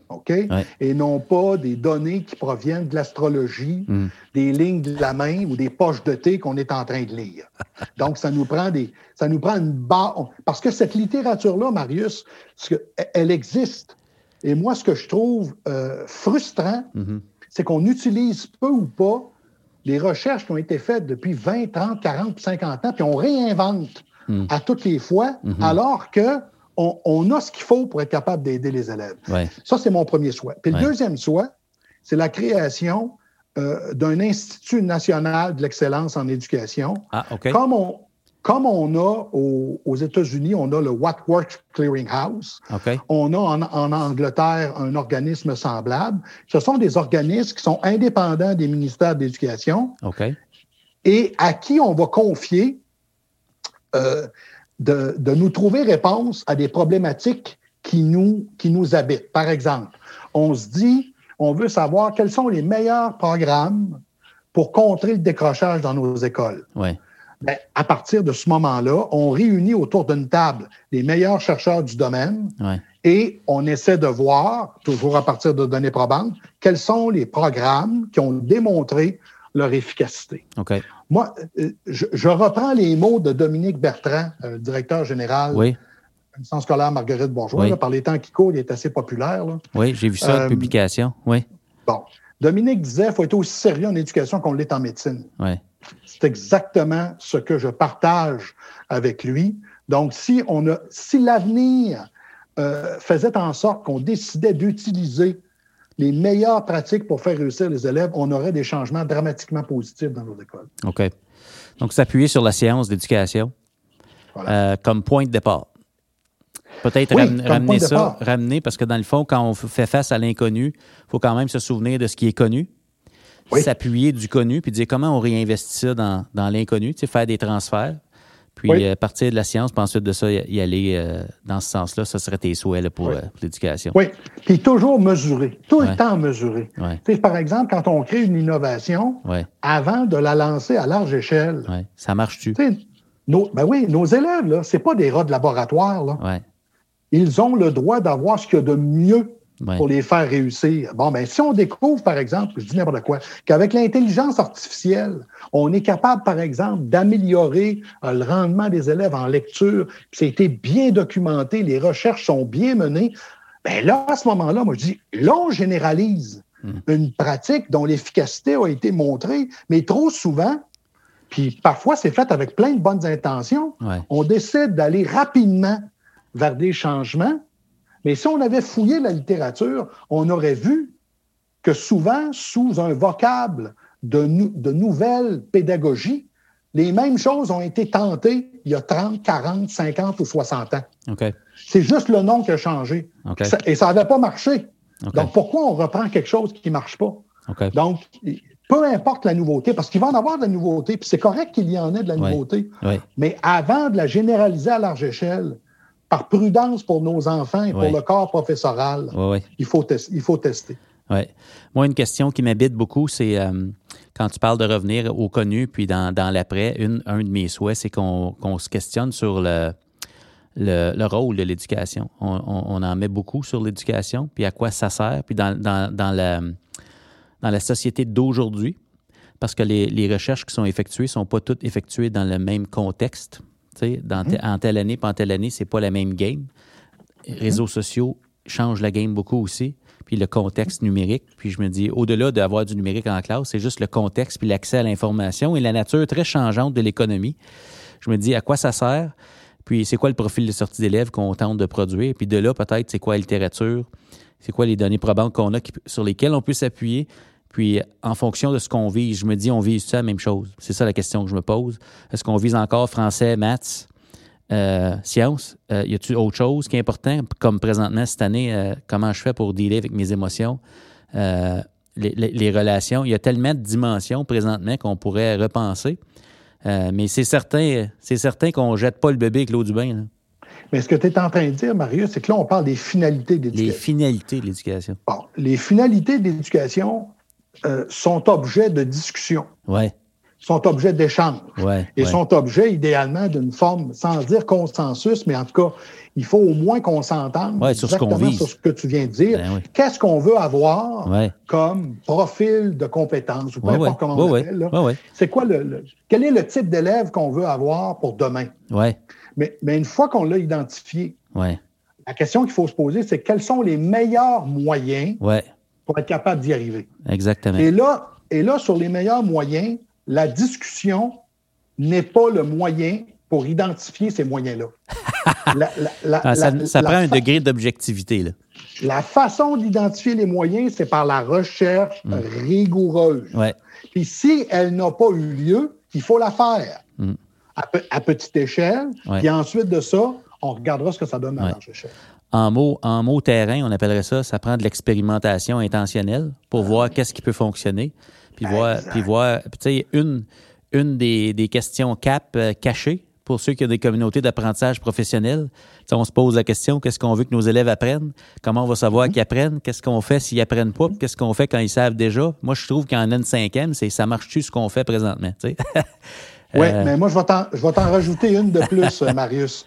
Speaker 2: OK? Et non pas des données qui proviennent de l'astrologie, hmm. des lignes de la main ou des poches de thé qu'on est en train de lire. Donc, ça nous prend des. Ça nous prend une base. Parce que cette littérature-là, Marius, elle existe. Et moi, ce que je trouve euh, frustrant, mm-hmm. c'est qu'on utilise peu ou pas les recherches qui ont été faites depuis 20, 30, 40, 50 ans, puis on réinvente mm. à toutes les fois, mm-hmm. alors que on, a ce qu'il faut pour être capable d'aider les élèves. Ça, c'est mon premier souhait. Puis le deuxième souhait, c'est la création euh, d'un Institut national de l'excellence en éducation.
Speaker 1: Ah,
Speaker 2: comme, on, comme on a aux, États-Unis, on a le What Works Clearinghouse. On a en, Angleterre un organisme semblable. Ce sont des organismes qui sont indépendants des ministères de l'Éducation et à qui on va confier euh, de, nous trouver réponse à des problématiques qui nous, qui nous habitent. Par exemple, on se dit, on veut savoir quels sont les meilleurs programmes pour contrer le décrochage dans nos écoles.
Speaker 1: Ouais.
Speaker 2: Ben, à partir de ce moment-là, on réunit autour d'une table les meilleurs chercheurs du domaine et on essaie de voir, toujours à partir de données probantes, quels sont les programmes qui ont démontré leur efficacité. Moi, euh, je, reprends les mots de Dominique Bertrand, euh, directeur général
Speaker 1: oui.
Speaker 2: du Centre scolaire Marguerite Bourgeois. par les temps qui courent, il est assez populaire.
Speaker 1: Oui, j'ai vu ça, euh, publication. Oui.
Speaker 2: Bon. Dominique disait qu'il faut être aussi sérieux en éducation qu'on l'est en médecine.
Speaker 1: Oui.
Speaker 2: C'est exactement ce que je partage avec lui. Donc, si, on a, si l'avenir faisait en sorte qu'on décidait d'utiliser les meilleures pratiques pour faire réussir les élèves, on aurait des changements dramatiquement positifs dans nos écoles.
Speaker 1: OK. Donc, s'appuyer sur la science d'éducation euh, comme point de départ. Peut-être ramener ça, ramener, parce que dans le fond, quand on fait face à l'inconnu, il faut quand même se souvenir de ce qui est connu, s'appuyer du connu, puis dire comment on réinvestit ça dans, dans l'inconnu, faire des transferts. Puis euh, partir de la science, puis ensuite de ça, y aller euh, dans ce sens-là, ça serait tes souhaits euh, pour, l'éducation.
Speaker 2: Oui, puis toujours mesurer, tout le temps mesurer. Par exemple, quand on crée une innovation, avant de la lancer à large échelle.
Speaker 1: Ça marche-tu?
Speaker 2: Nos, ben oui, nos élèves, là, c'est pas des rats de laboratoire. Là. Ils ont le droit d'avoir ce qu'il y a de mieux pour les faire réussir. Bon, ben, si on découvre, par exemple, je dis n'importe quoi, qu'avec l'intelligence artificielle, on est capable, par exemple, d'améliorer euh, le rendement des élèves en lecture, puis ça a été bien documenté, les recherches sont bien menées, ben là, à ce moment-là, moi, je dis, là, on généralise hmm. une pratique dont l'efficacité a été montrée, mais trop souvent, puis parfois c'est fait avec plein de bonnes intentions, on décide d'aller rapidement vers des changements mais si on avait fouillé la littérature, on aurait vu que souvent, sous un vocable de, de nouvelles pédagogies, les mêmes choses ont été tentées il y a 30, 40, 50 ou 60 ans. C'est juste le nom qui a changé. et ça n'avait pas marché. Donc, pourquoi on reprend quelque chose qui ne marche pas? Donc, peu importe la nouveauté, parce qu'il va en avoir de la nouveauté, puis c'est correct qu'il y en ait de la nouveauté, mais avant de la généraliser à large échelle, par prudence pour nos enfants et pour le corps professoral, Il, faut il faut tester.
Speaker 1: Oui. Moi, une question qui m'habite beaucoup, c'est euh, quand tu parles de revenir au connu, puis dans, l'après, un de mes souhaits, c'est qu'on se questionne sur le, le, rôle de l'éducation. On, en met beaucoup sur l'éducation, puis à quoi ça sert, puis dans, dans, la, dans la société d'aujourd'hui, parce que les, les, recherches qui sont effectuées ne sont pas toutes effectuées dans le même contexte. Dans mmh. En telle année, pas en telle année, c'est pas la même game. Les réseaux sociaux changent la game beaucoup aussi. Puis le contexte numérique. Puis je me dis, au-delà d'avoir du numérique en classe, c'est juste le contexte puis l'accès à l'information et la nature très changeante de l'économie. Je me dis, à quoi ça sert? Puis c'est quoi le profil de sortie d'élèves qu'on tente de produire? Puis de là, peut-être, c'est quoi la littérature? C'est quoi les données probantes qu'on a sur lesquelles on peut s'appuyer? Puis, en fonction de ce qu'on vise, je me dis, on vise ça la même chose? C'est ça la question que je me pose. Est-ce qu'on vise encore français, maths, euh, sciences? Euh, y a-t-il autre chose qui est important? Comme présentement, cette année, euh, comment je fais pour dealer avec mes émotions? les, relations? Il y a tellement de dimensions présentement qu'on pourrait repenser. Euh, mais c'est certain, c'est certain qu'on ne jette pas le bébé avec l'eau du bain.
Speaker 2: Mais ce que tu es en train de dire, Marius, c'est que là, on parle des finalités de l'éducation.
Speaker 1: Les finalités de l'éducation.
Speaker 2: Bon, les finalités de l'éducation euh, sont objets de discussion.
Speaker 1: Ouais.
Speaker 2: Sont objets d'échange. Et sont objets idéalement d'une forme, sans dire consensus, mais en tout cas, il faut au moins qu'on s'entende
Speaker 1: sur
Speaker 2: ce sur ce que tu viens de dire.
Speaker 1: Ben
Speaker 2: Qu'est-ce qu'on veut avoir comme profil de compétence ou peu importe comment on l'appelle. C'est quoi le, quel est le type d'élève qu'on veut avoir pour demain? Mais, mais une fois qu'on l'a identifié, la question qu'il faut se poser, c'est quels sont les meilleurs moyens pour être capable d'y arriver.
Speaker 1: Exactement.
Speaker 2: Et là, et là, sur les meilleurs moyens, la discussion n'est pas le moyen pour identifier ces moyens-là.
Speaker 1: Ah, ça, prend un degré d'objectivité.
Speaker 2: La façon d'identifier les moyens, c'est par la recherche mm. rigoureuse.
Speaker 1: Ouais.
Speaker 2: Puis si elle n'a pas eu lieu, il faut la faire mm. à, petite échelle. Et ensuite de ça, on regardera ce que ça donne à large échelle.
Speaker 1: En mots en mot terrain, on appellerait ça, ça prend de l'expérimentation intentionnelle pour voir qu'est-ce qui peut fonctionner. Puis voir, puis voir, tu sais, une, une des, des questions CAP euh, cachées pour ceux qui ont des communautés d'apprentissage professionnel. on se pose la question qu'est-ce qu'on veut que nos élèves apprennent? Comment on va savoir mm-hmm. qu'ils apprennent? Qu'est-ce qu'on fait s'ils apprennent pas? Qu'est-ce qu'on fait quand ils savent déjà? Moi, je trouve qu'en N5M, c'est ça marche-tu ce qu'on fait présentement
Speaker 2: Oui, euh, mais moi, je vais t'en rajouter une de plus, Marius.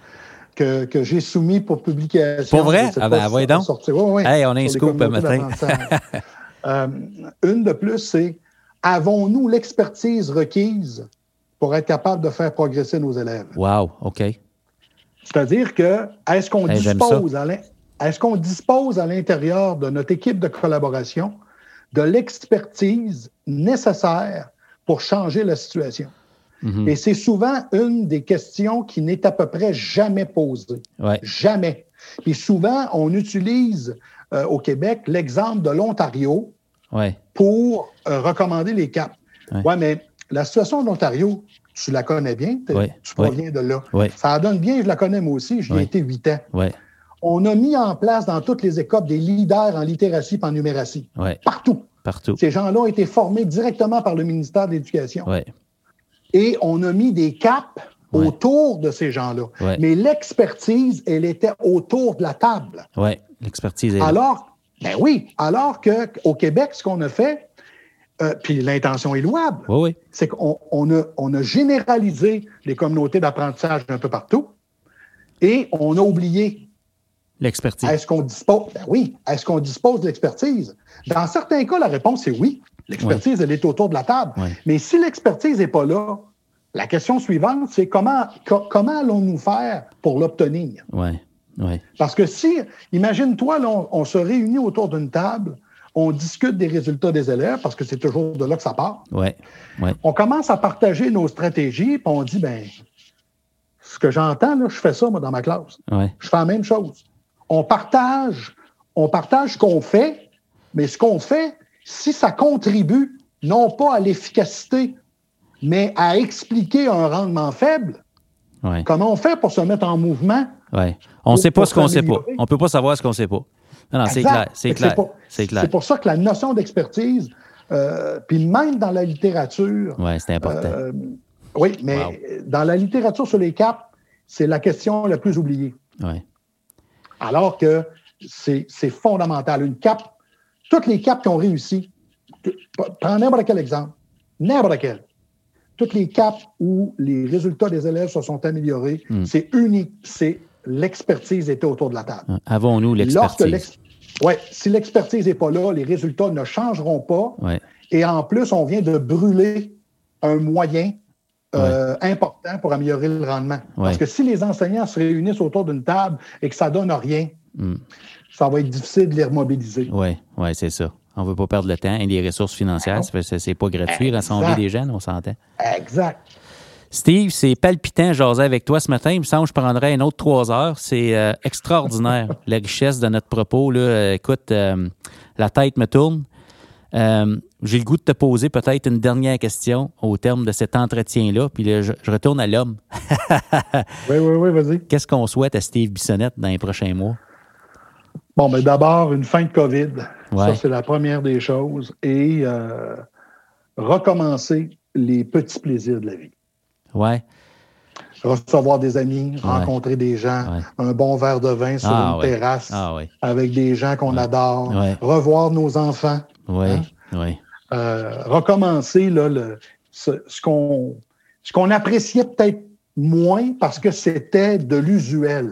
Speaker 2: Que, que j'ai soumis pour publication.
Speaker 1: Pour vrai? Ah ben, voyons donc. hey, on a un scoop matin.
Speaker 2: euh, une de plus, c'est avons-nous l'expertise requise pour être capable de faire progresser nos élèves?
Speaker 1: Wow, OK.
Speaker 2: C'est-à-dire que, est-ce qu'on dispose, est qu'on dispose à l'intérieur de notre équipe de collaboration de l'expertise nécessaire pour changer la situation? Mm-hmm. Et c'est souvent une des questions qui n'est à peu près jamais posée. Jamais. Et souvent, on utilise euh, au Québec l'exemple de l'Ontario pour euh, recommander les caps. Oui, mais la situation de l'Ontario, tu la connais bien, tu proviens de là. Ça donne bien, je la connais moi aussi, j'y ai été huit ans. On a mis en place dans toutes les écoles des leaders en littératie et en numératie. Partout.
Speaker 1: Partout.
Speaker 2: Ces gens-là ont été formés directement par le ministère de l'Éducation. Et on a mis des caps autour de ces gens-là. Mais l'expertise, elle était autour de la table.
Speaker 1: Oui, l'expertise est
Speaker 2: Alors, ben oui, alors qu'au Québec, ce qu'on a fait, euh, puis l'intention est louable, c'est qu'on a, généralisé les communautés d'apprentissage un peu partout et on a oublié
Speaker 1: l'expertise.
Speaker 2: Est-ce qu'on dispose? Ben oui, est-ce qu'on dispose de l'expertise? Dans certains cas, la réponse est oui. L'expertise, elle est autour de la table. Mais si l'expertise n'est pas là, la question suivante, c'est comment, comment allons-nous faire pour l'obtenir?
Speaker 1: Oui.
Speaker 2: Parce que si, imagine-toi, on, se réunit autour d'une table, on discute des résultats des élèves, parce que c'est toujours de là que ça part.
Speaker 1: Ouais.
Speaker 2: On commence à partager nos stratégies, puis on dit, ben, ce que j'entends, je fais ça, moi, dans ma classe. Je fais la même chose. On partage, on partage ce qu'on fait, mais ce qu'on fait, si ça contribue non pas à l'efficacité, mais à expliquer un rendement faible, comment on fait pour se mettre en mouvement
Speaker 1: Ouais. On ne sait pas ce qu'on ne sait pas. On ne peut pas savoir ce qu'on ne sait pas. Non, non, c'est clair. C'est clair. C'est
Speaker 2: pour ça que la notion d'expertise, euh, puis même dans la littérature.
Speaker 1: Oui, c'est important. Euh,
Speaker 2: oui, mais dans la littérature sur les caps, c'est la question la plus oubliée.
Speaker 1: Oui.
Speaker 2: Alors que c'est fondamental. Une cap, toutes les caps qui ont réussi, prends n'importe quel exemple, n'importe quel, toutes les caps où les résultats des élèves se sont améliorés, hmm. c'est unique, c'est l'expertise était autour de la table. Euh,
Speaker 1: avons-nous l'expertise?
Speaker 2: Oui, si l'expertise n'est pas là, les résultats ne changeront pas. Et en plus, on vient de brûler un moyen euh, important pour améliorer le rendement. Parce que si les enseignants se réunissent autour d'une table et que ça ne donne rien, hmm. ça va être difficile de les remobiliser.
Speaker 1: Oui, ouais, c'est ça. On ne veut pas perdre le temps et les ressources financières. C'est pas gratuit, rassembler des jeunes, on s'entend.
Speaker 2: Exact.
Speaker 1: Steve, c'est palpitant jaser avec toi ce matin. Il me semble que je prendrais une autre trois heures. C'est euh, extraordinaire, la richesse de notre propos. Là. Euh, écoute, euh, la tête me tourne. J'ai le goût de te poser peut-être une dernière question au terme de cet entretien-là. Puis là, je, retourne à l'homme.
Speaker 2: oui, oui, oui, vas-y.
Speaker 1: Qu'est-ce qu'on souhaite à Steve Bissonnette dans les prochains mois?
Speaker 2: Bon, mais d'abord, une fin de COVID. Ça, c'est la première des choses. Et euh, recommencer les petits plaisirs de la vie.
Speaker 1: Ouais.
Speaker 2: Recevoir des amis, rencontrer des gens, un bon verre de vin sur ah, une terrasse ah, avec des gens qu'on adore, revoir nos enfants.
Speaker 1: Hein?
Speaker 2: Euh, recommencer là, le, ce, ce qu'on appréciait peut-être moins parce que c'était de l'usuel.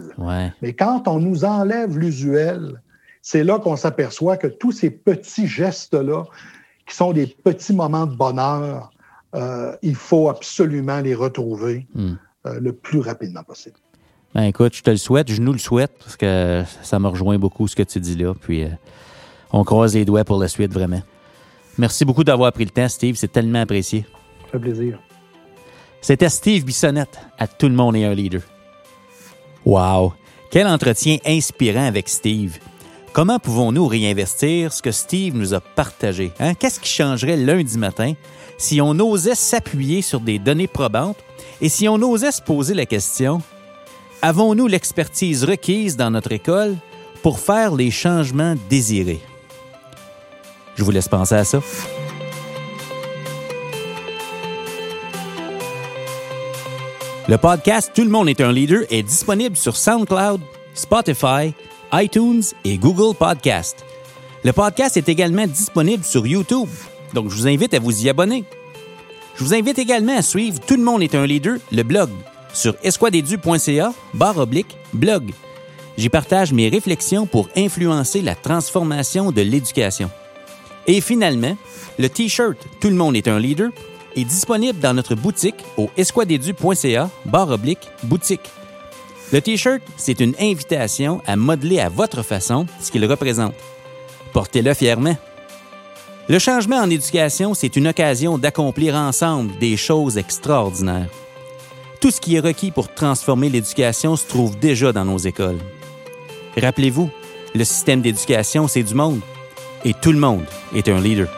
Speaker 2: Mais quand on nous enlève l'usuel, c'est là qu'on s'aperçoit que tous ces petits gestes-là, qui sont des petits moments de bonheur, euh, il faut absolument les retrouver. Hmm. Euh, le plus rapidement possible.
Speaker 1: Ben écoute, je te le souhaite, je nous le souhaite, parce que ça me rejoint beaucoup ce que tu dis là. Puis euh, on croise les doigts pour la suite, vraiment. Merci beaucoup d'avoir pris le temps, Steve. C'est tellement apprécié.
Speaker 2: Ça fait plaisir.
Speaker 1: C'était Steve Bissonnette à Tout le monde est un leader. Wow! Quel entretien inspirant avec Steve. Comment pouvons-nous réinvestir ce que Steve nous a partagé? Hein? Qu'est-ce qui changerait lundi matin si on osait s'appuyer sur des données probantes et si on osait se poser la question, avons-nous l'expertise requise dans notre école pour faire les changements désirés? Je vous laisse penser à ça. Le podcast Tout le monde est un leader est disponible sur SoundCloud, Spotify, iTunes et Google Podcast. Le podcast est également disponible sur YouTube, donc je vous invite à vous y abonner. Je vous invite également à suivre Tout le monde est un leader, le blog, sur esquadedu.ca, barre oblique, blog. J'y partage mes réflexions pour influencer la transformation de l'éducation. Et finalement, le T-shirt Tout le monde est un leader est disponible dans notre boutique au esquadedu.ca barre oblique boutique. Le T-shirt, c'est une invitation à modeler à votre façon ce qu'il représente. Portez-le fièrement. Le changement en éducation, c'est une occasion d'accomplir ensemble des choses extraordinaires. Tout ce qui est requis pour transformer l'éducation se trouve déjà dans nos écoles. Rappelez-vous, le système d'éducation, c'est du monde. Et tout le monde est un leader.